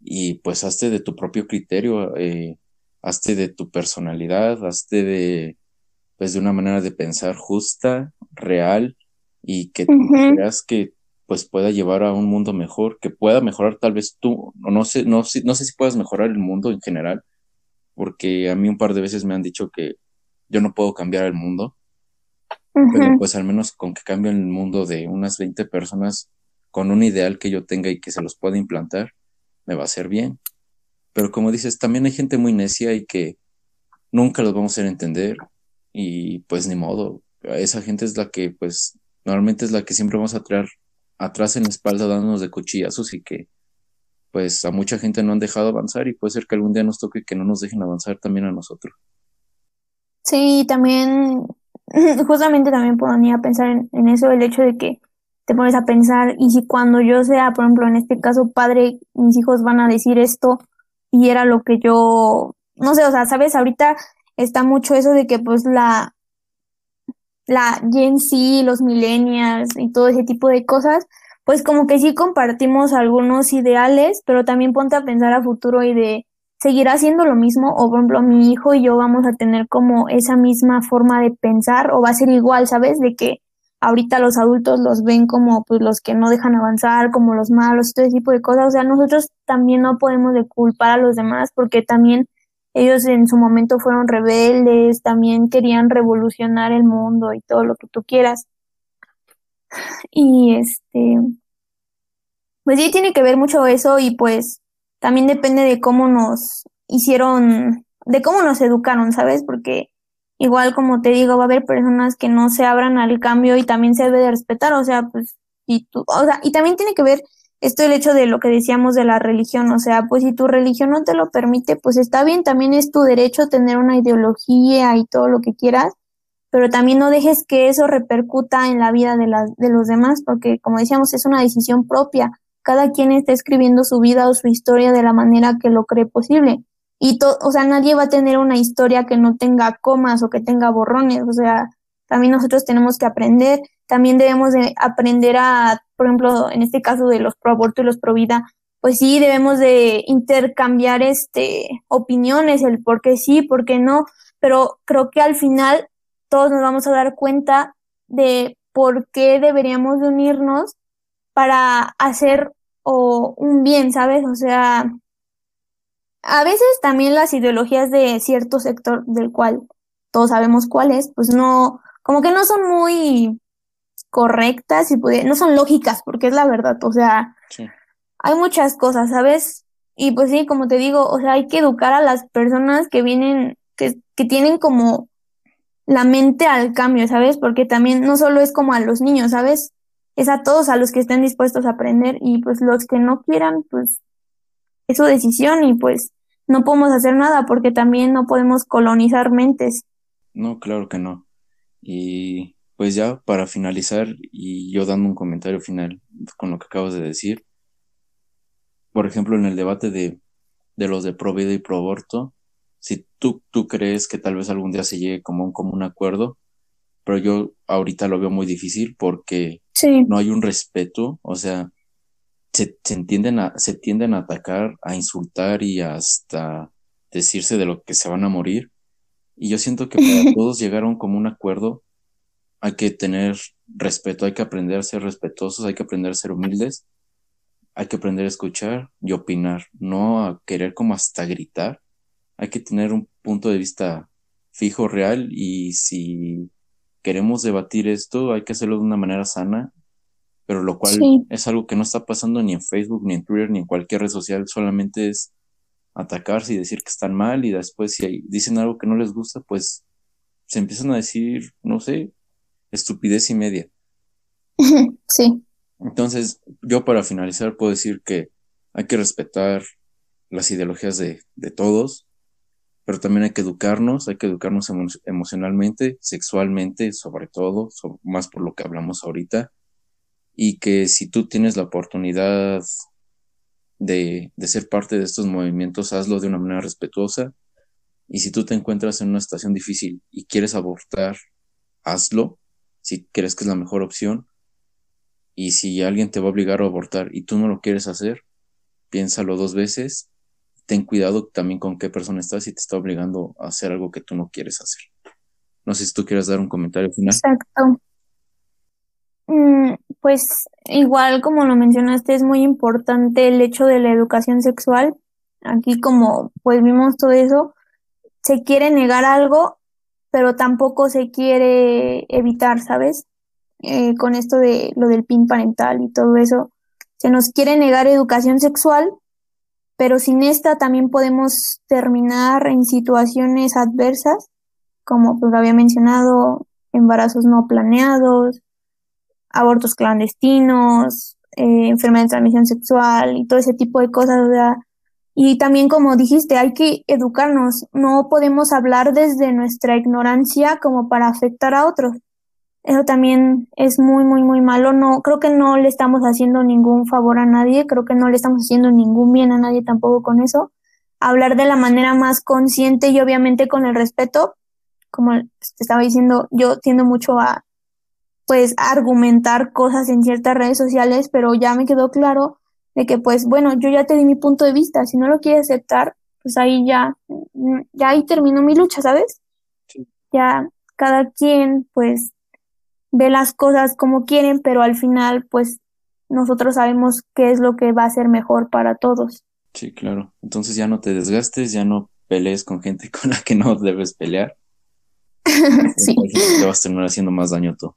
y pues hazte de tu propio criterio, eh, hazte de tu personalidad, hazte de, pues de una manera de pensar justa, real y que creas que pues pueda llevar a un mundo mejor, que pueda mejorar tal vez tú, no sé, no, no sé si puedas mejorar el mundo en general, porque a mí un par de veces me han dicho que yo no puedo cambiar el mundo, pero pues al menos con que cambie el mundo de unas 20 personas con un ideal que yo tenga y que se los pueda implantar, me va a hacer bien. Pero como dices, también hay gente muy necia y que nunca los vamos a hacer entender y pues ni modo, esa gente es la que pues normalmente es la que siempre vamos a traer atrás en la espalda dándonos de cuchillazos y que pues a mucha gente no han dejado avanzar y puede ser que algún día nos toque que no nos dejen avanzar también a nosotros. Sí, también, justamente también ponía a pensar en, en eso, el hecho de que te pones a pensar, y si cuando yo sea, por ejemplo, en este caso, padre, mis hijos van a decir esto y era lo que yo, no sé, o sea, sabes, ahorita está mucho eso de que pues la, la Gen Z, los millennials y todo ese tipo de cosas, pues como que sí compartimos algunos ideales, pero también ponte a pensar a futuro y de seguir haciendo lo mismo, o por ejemplo mi hijo y yo vamos a tener como esa misma forma de pensar, o va a ser igual, ¿sabes? De que ahorita los adultos los ven como pues los que no dejan avanzar, como los malos, todo ese tipo de cosas, o sea, nosotros también no podemos de culpar a los demás porque también ellos en su momento fueron rebeldes, también querían revolucionar el mundo y todo lo que tú quieras. Y este, Pues sí, tiene que ver mucho eso y pues también depende de cómo nos hicieron, de cómo nos educaron, ¿sabes? Porque igual como te digo, va a haber personas que no se abran al cambio y también se debe de respetar, o sea, pues, y tú, o sea, y también tiene que ver esto el hecho de lo que decíamos de la religión, o sea, pues si tu religión no te lo permite, pues está bien, también es tu derecho tener una ideología y todo lo que quieras, pero también no dejes que eso repercuta en la vida de, las de los demás, porque como decíamos, es una decisión propia. Cada quien está escribiendo su vida o su historia de la manera que lo cree posible. Y to, o sea, nadie va a tener una historia que no tenga comas o que tenga borrones, o sea, también nosotros tenemos que aprender, también debemos de aprender a, por ejemplo, en este caso de los pro aborto y los pro vida, pues sí debemos de intercambiar este opiniones, el por qué sí, por qué no, pero creo que al final todos nos vamos a dar cuenta de por qué deberíamos de unirnos para hacer o un bien, ¿sabes? O sea, a veces también las ideologías de cierto sector del cual todos sabemos cuál es, pues no, como que no son muy correctas y no son lógicas, porque es la verdad, o sea, hay muchas cosas, ¿sabes? Y pues sí, como te digo, o sea, hay que educar a las personas que vienen, que, que tienen como la mente al cambio, ¿sabes? Porque también no solo es como a los niños, ¿sabes? Es a todos a los que estén dispuestos a aprender y pues los que no quieran, pues es su decisión y pues no podemos hacer nada porque también no podemos colonizar mentes. No, claro que no. Y pues ya para finalizar y yo dando un comentario final con lo que acabas de decir, por ejemplo, en el debate de, de los de pro vida y pro aborto, si tú, tú crees que tal vez algún día se llegue como un común acuerdo, pero yo ahorita lo veo muy difícil porque no hay un respeto, o sea, se, se, entienden a, se tienden a atacar, a insultar y hasta decirse de lo que se van a morir. Y yo siento que para todos llegar a un acuerdo hay que tener respeto, hay que aprender a ser respetuosos, hay que aprender a ser humildes, hay que aprender a escuchar y opinar, no a querer como hasta gritar. Hay que tener un punto de vista fijo, real, y si queremos debatir esto, hay que hacerlo de una manera sana, pero lo cual es algo que no está pasando ni en Facebook, ni en Twitter, ni en cualquier red social, solamente es atacarse y decir que están mal y después si dicen algo que no les gusta, pues se empiezan a decir, no sé, estupidez y media. Sí. Entonces, yo para finalizar puedo decir que hay que respetar las ideologías de, de todos, pero también hay que educarnos, hay que educarnos emocionalmente, sexualmente, sobre todo, más por lo que hablamos ahorita, y que si tú tienes la oportunidad de, de ser parte de estos movimientos, hazlo de una manera respetuosa, y si tú te encuentras en una situación difícil y quieres abortar, hazlo, si crees que es la mejor opción, y si alguien te va a obligar a abortar y tú no lo quieres hacer, piénsalo dos veces ten cuidado también con qué persona estás y te está obligando a hacer algo que tú no quieres hacer. No sé si tú quieres dar un comentario final. Exacto. Mm, pues igual como lo mencionaste, es muy importante el hecho de la educación sexual. Aquí como pues vimos todo eso, se quiere negar algo, pero tampoco se quiere evitar, ¿sabes? Eh, con esto de lo del PIN parental y todo eso, se nos quiere negar educación sexual, pero sin esta también podemos terminar en situaciones adversas, como pues lo había mencionado, embarazos no planeados, abortos clandestinos, eh, enfermedad de transmisión sexual y todo ese tipo de cosas. Y también, como dijiste, hay que educarnos. No podemos hablar desde nuestra ignorancia como para afectar a otros. Eso también es muy, muy, muy malo. No, creo que no le estamos haciendo ningún favor a nadie, creo que no le estamos haciendo ningún bien a nadie tampoco con eso. Hablar de la manera más consciente y obviamente con el respeto, como te estaba diciendo, yo tiendo mucho a pues argumentar cosas en ciertas redes sociales, pero ya me quedó claro de que pues bueno, yo ya te di mi punto de vista, si no lo quieres aceptar, pues ahí ya, ya ahí terminó mi lucha, ¿sabes? Ya cada quien pues ve las cosas como quieren, pero al final, pues nosotros sabemos qué es lo que va a ser mejor para todos. Sí, claro. Entonces ya no te desgastes, ya no pelees con gente con la que no debes pelear. sí. te vas a terminar haciendo más daño tú.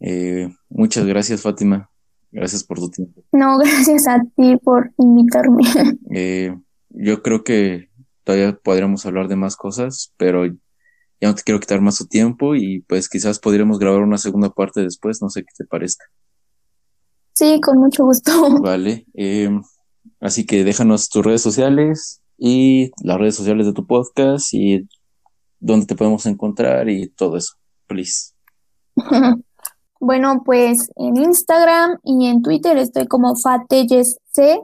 Eh, muchas gracias, Fátima. Gracias por tu tiempo. No, gracias a ti por invitarme. Eh, yo creo que todavía podríamos hablar de más cosas, pero ya no te quiero quitar más tu tiempo y pues quizás podríamos grabar una segunda parte después, no sé qué te parezca. Sí, con mucho gusto. Vale. Eh, así que déjanos tus redes sociales y las redes sociales de tu podcast y dónde te podemos encontrar y todo eso. Please. Bueno, pues en Instagram y en Twitter estoy como fateyesc eh,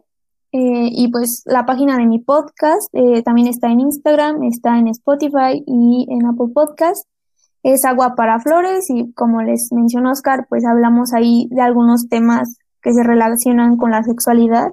y pues la página de mi podcast eh, también está en Instagram, está en Spotify y en Apple Podcast. Es Agua para Flores y como les mencionó Oscar, pues hablamos ahí de algunos temas que se relacionan con la sexualidad.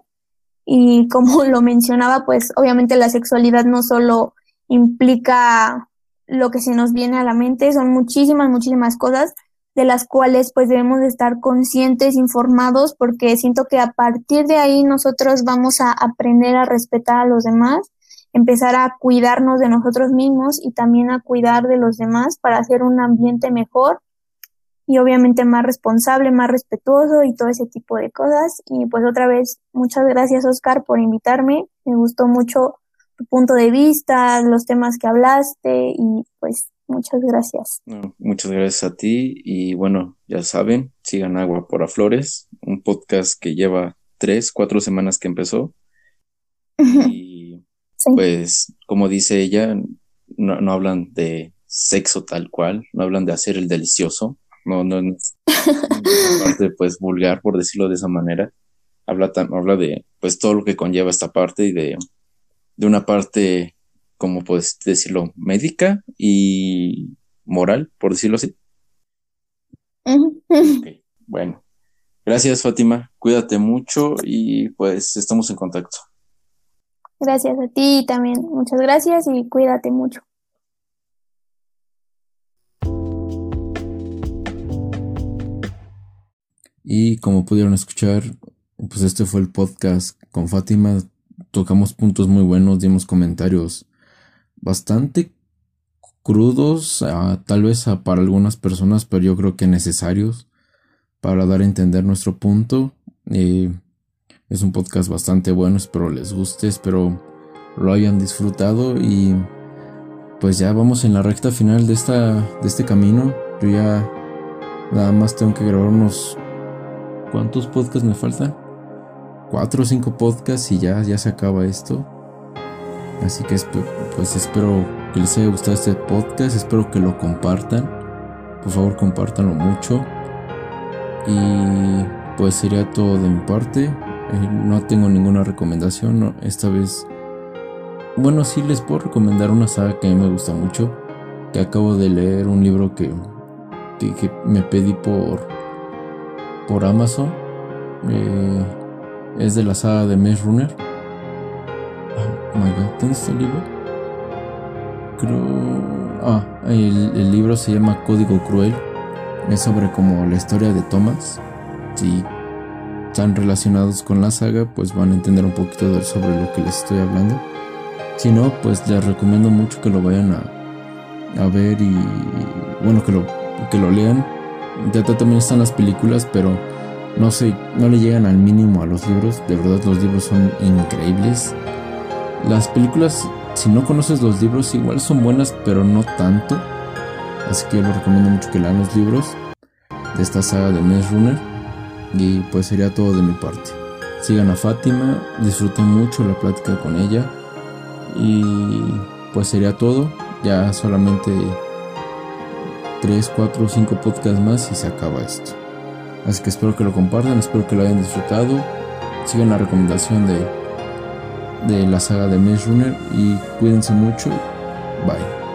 Y como lo mencionaba, pues obviamente la sexualidad no solo implica lo que se nos viene a la mente, son muchísimas, muchísimas cosas de las cuales pues debemos de estar conscientes, informados, porque siento que a partir de ahí nosotros vamos a aprender a respetar a los demás, empezar a cuidarnos de nosotros mismos y también a cuidar de los demás para hacer un ambiente mejor y obviamente más responsable, más respetuoso y todo ese tipo de cosas. Y pues otra vez, muchas gracias Oscar por invitarme, me gustó mucho tu punto de vista, los temas que hablaste y pues muchas gracias. muchas gracias a ti y bueno, ya saben, sigan Agua por Flores, un podcast que lleva tres, cuatro semanas que empezó. Y pues, como dice ella, no, no, hablan de sexo tal cual, no hablan de hacer el delicioso, no, no, no es parte pues vulgar por decirlo de esa manera. Habla, habla de pues todo lo que conlleva esta parte y de de una parte, como puedes decirlo, médica y moral, por decirlo así. Bueno, gracias Fátima, cuídate mucho y pues estamos en contacto. Gracias a ti también, muchas gracias y cuídate mucho. Y como pudieron escuchar, pues este fue el podcast con Fátima tocamos puntos muy buenos, dimos comentarios bastante crudos, ah, tal vez ah, para algunas personas, pero yo creo que necesarios para dar a entender nuestro punto. es un podcast bastante bueno, espero les guste, espero lo hayan disfrutado y pues ya vamos en la recta final de, esta, de este camino. Yo ya nada más tengo que grabar unos... ¿Cuántos podcasts me faltan? cuatro o cinco podcasts y ya, ya se acaba esto. Así que pues espero que les haya gustado este podcast, espero que lo compartan. Por favor, compártanlo mucho. Y pues sería todo de mi parte. Eh, no tengo ninguna recomendación. esta vez, bueno, sí les puedo recomendar una saga que a mí me gusta mucho. Que acabo de leer un libro que, me pedí por, por Amazon. Eh, es de la saga de Maze Runner. Oh my god, ¿dónde el libro? Creo. Ah, el, libro se llama Código Cruel. Es sobre como la historia de Thomas. Si están relacionados con la saga, pues van a entender un poquito sobre lo que les estoy hablando. Si no, pues les recomiendo mucho que lo vayan a, a ver y bueno, que lo, que lo lean. Ya también están las películas, pero no sé, no le llegan al mínimo a los libros. De verdad, los libros son increíbles. Las películas, si no conoces los libros, igual son buenas, pero no tanto. Así que yo les recomiendo mucho que lean los libros de esta saga de Maze Runner. Y pues sería todo de mi parte. Sigan a Fátima, disfruten mucho la plática con ella. Y pues sería todo. Ya solamente 3, 4, 5 podcasts más y se acaba esto. Así que espero que lo compartan, espero que lo hayan disfrutado. Sigan la recomendación de, de la saga de Maze Runner y cuídense mucho. Bye.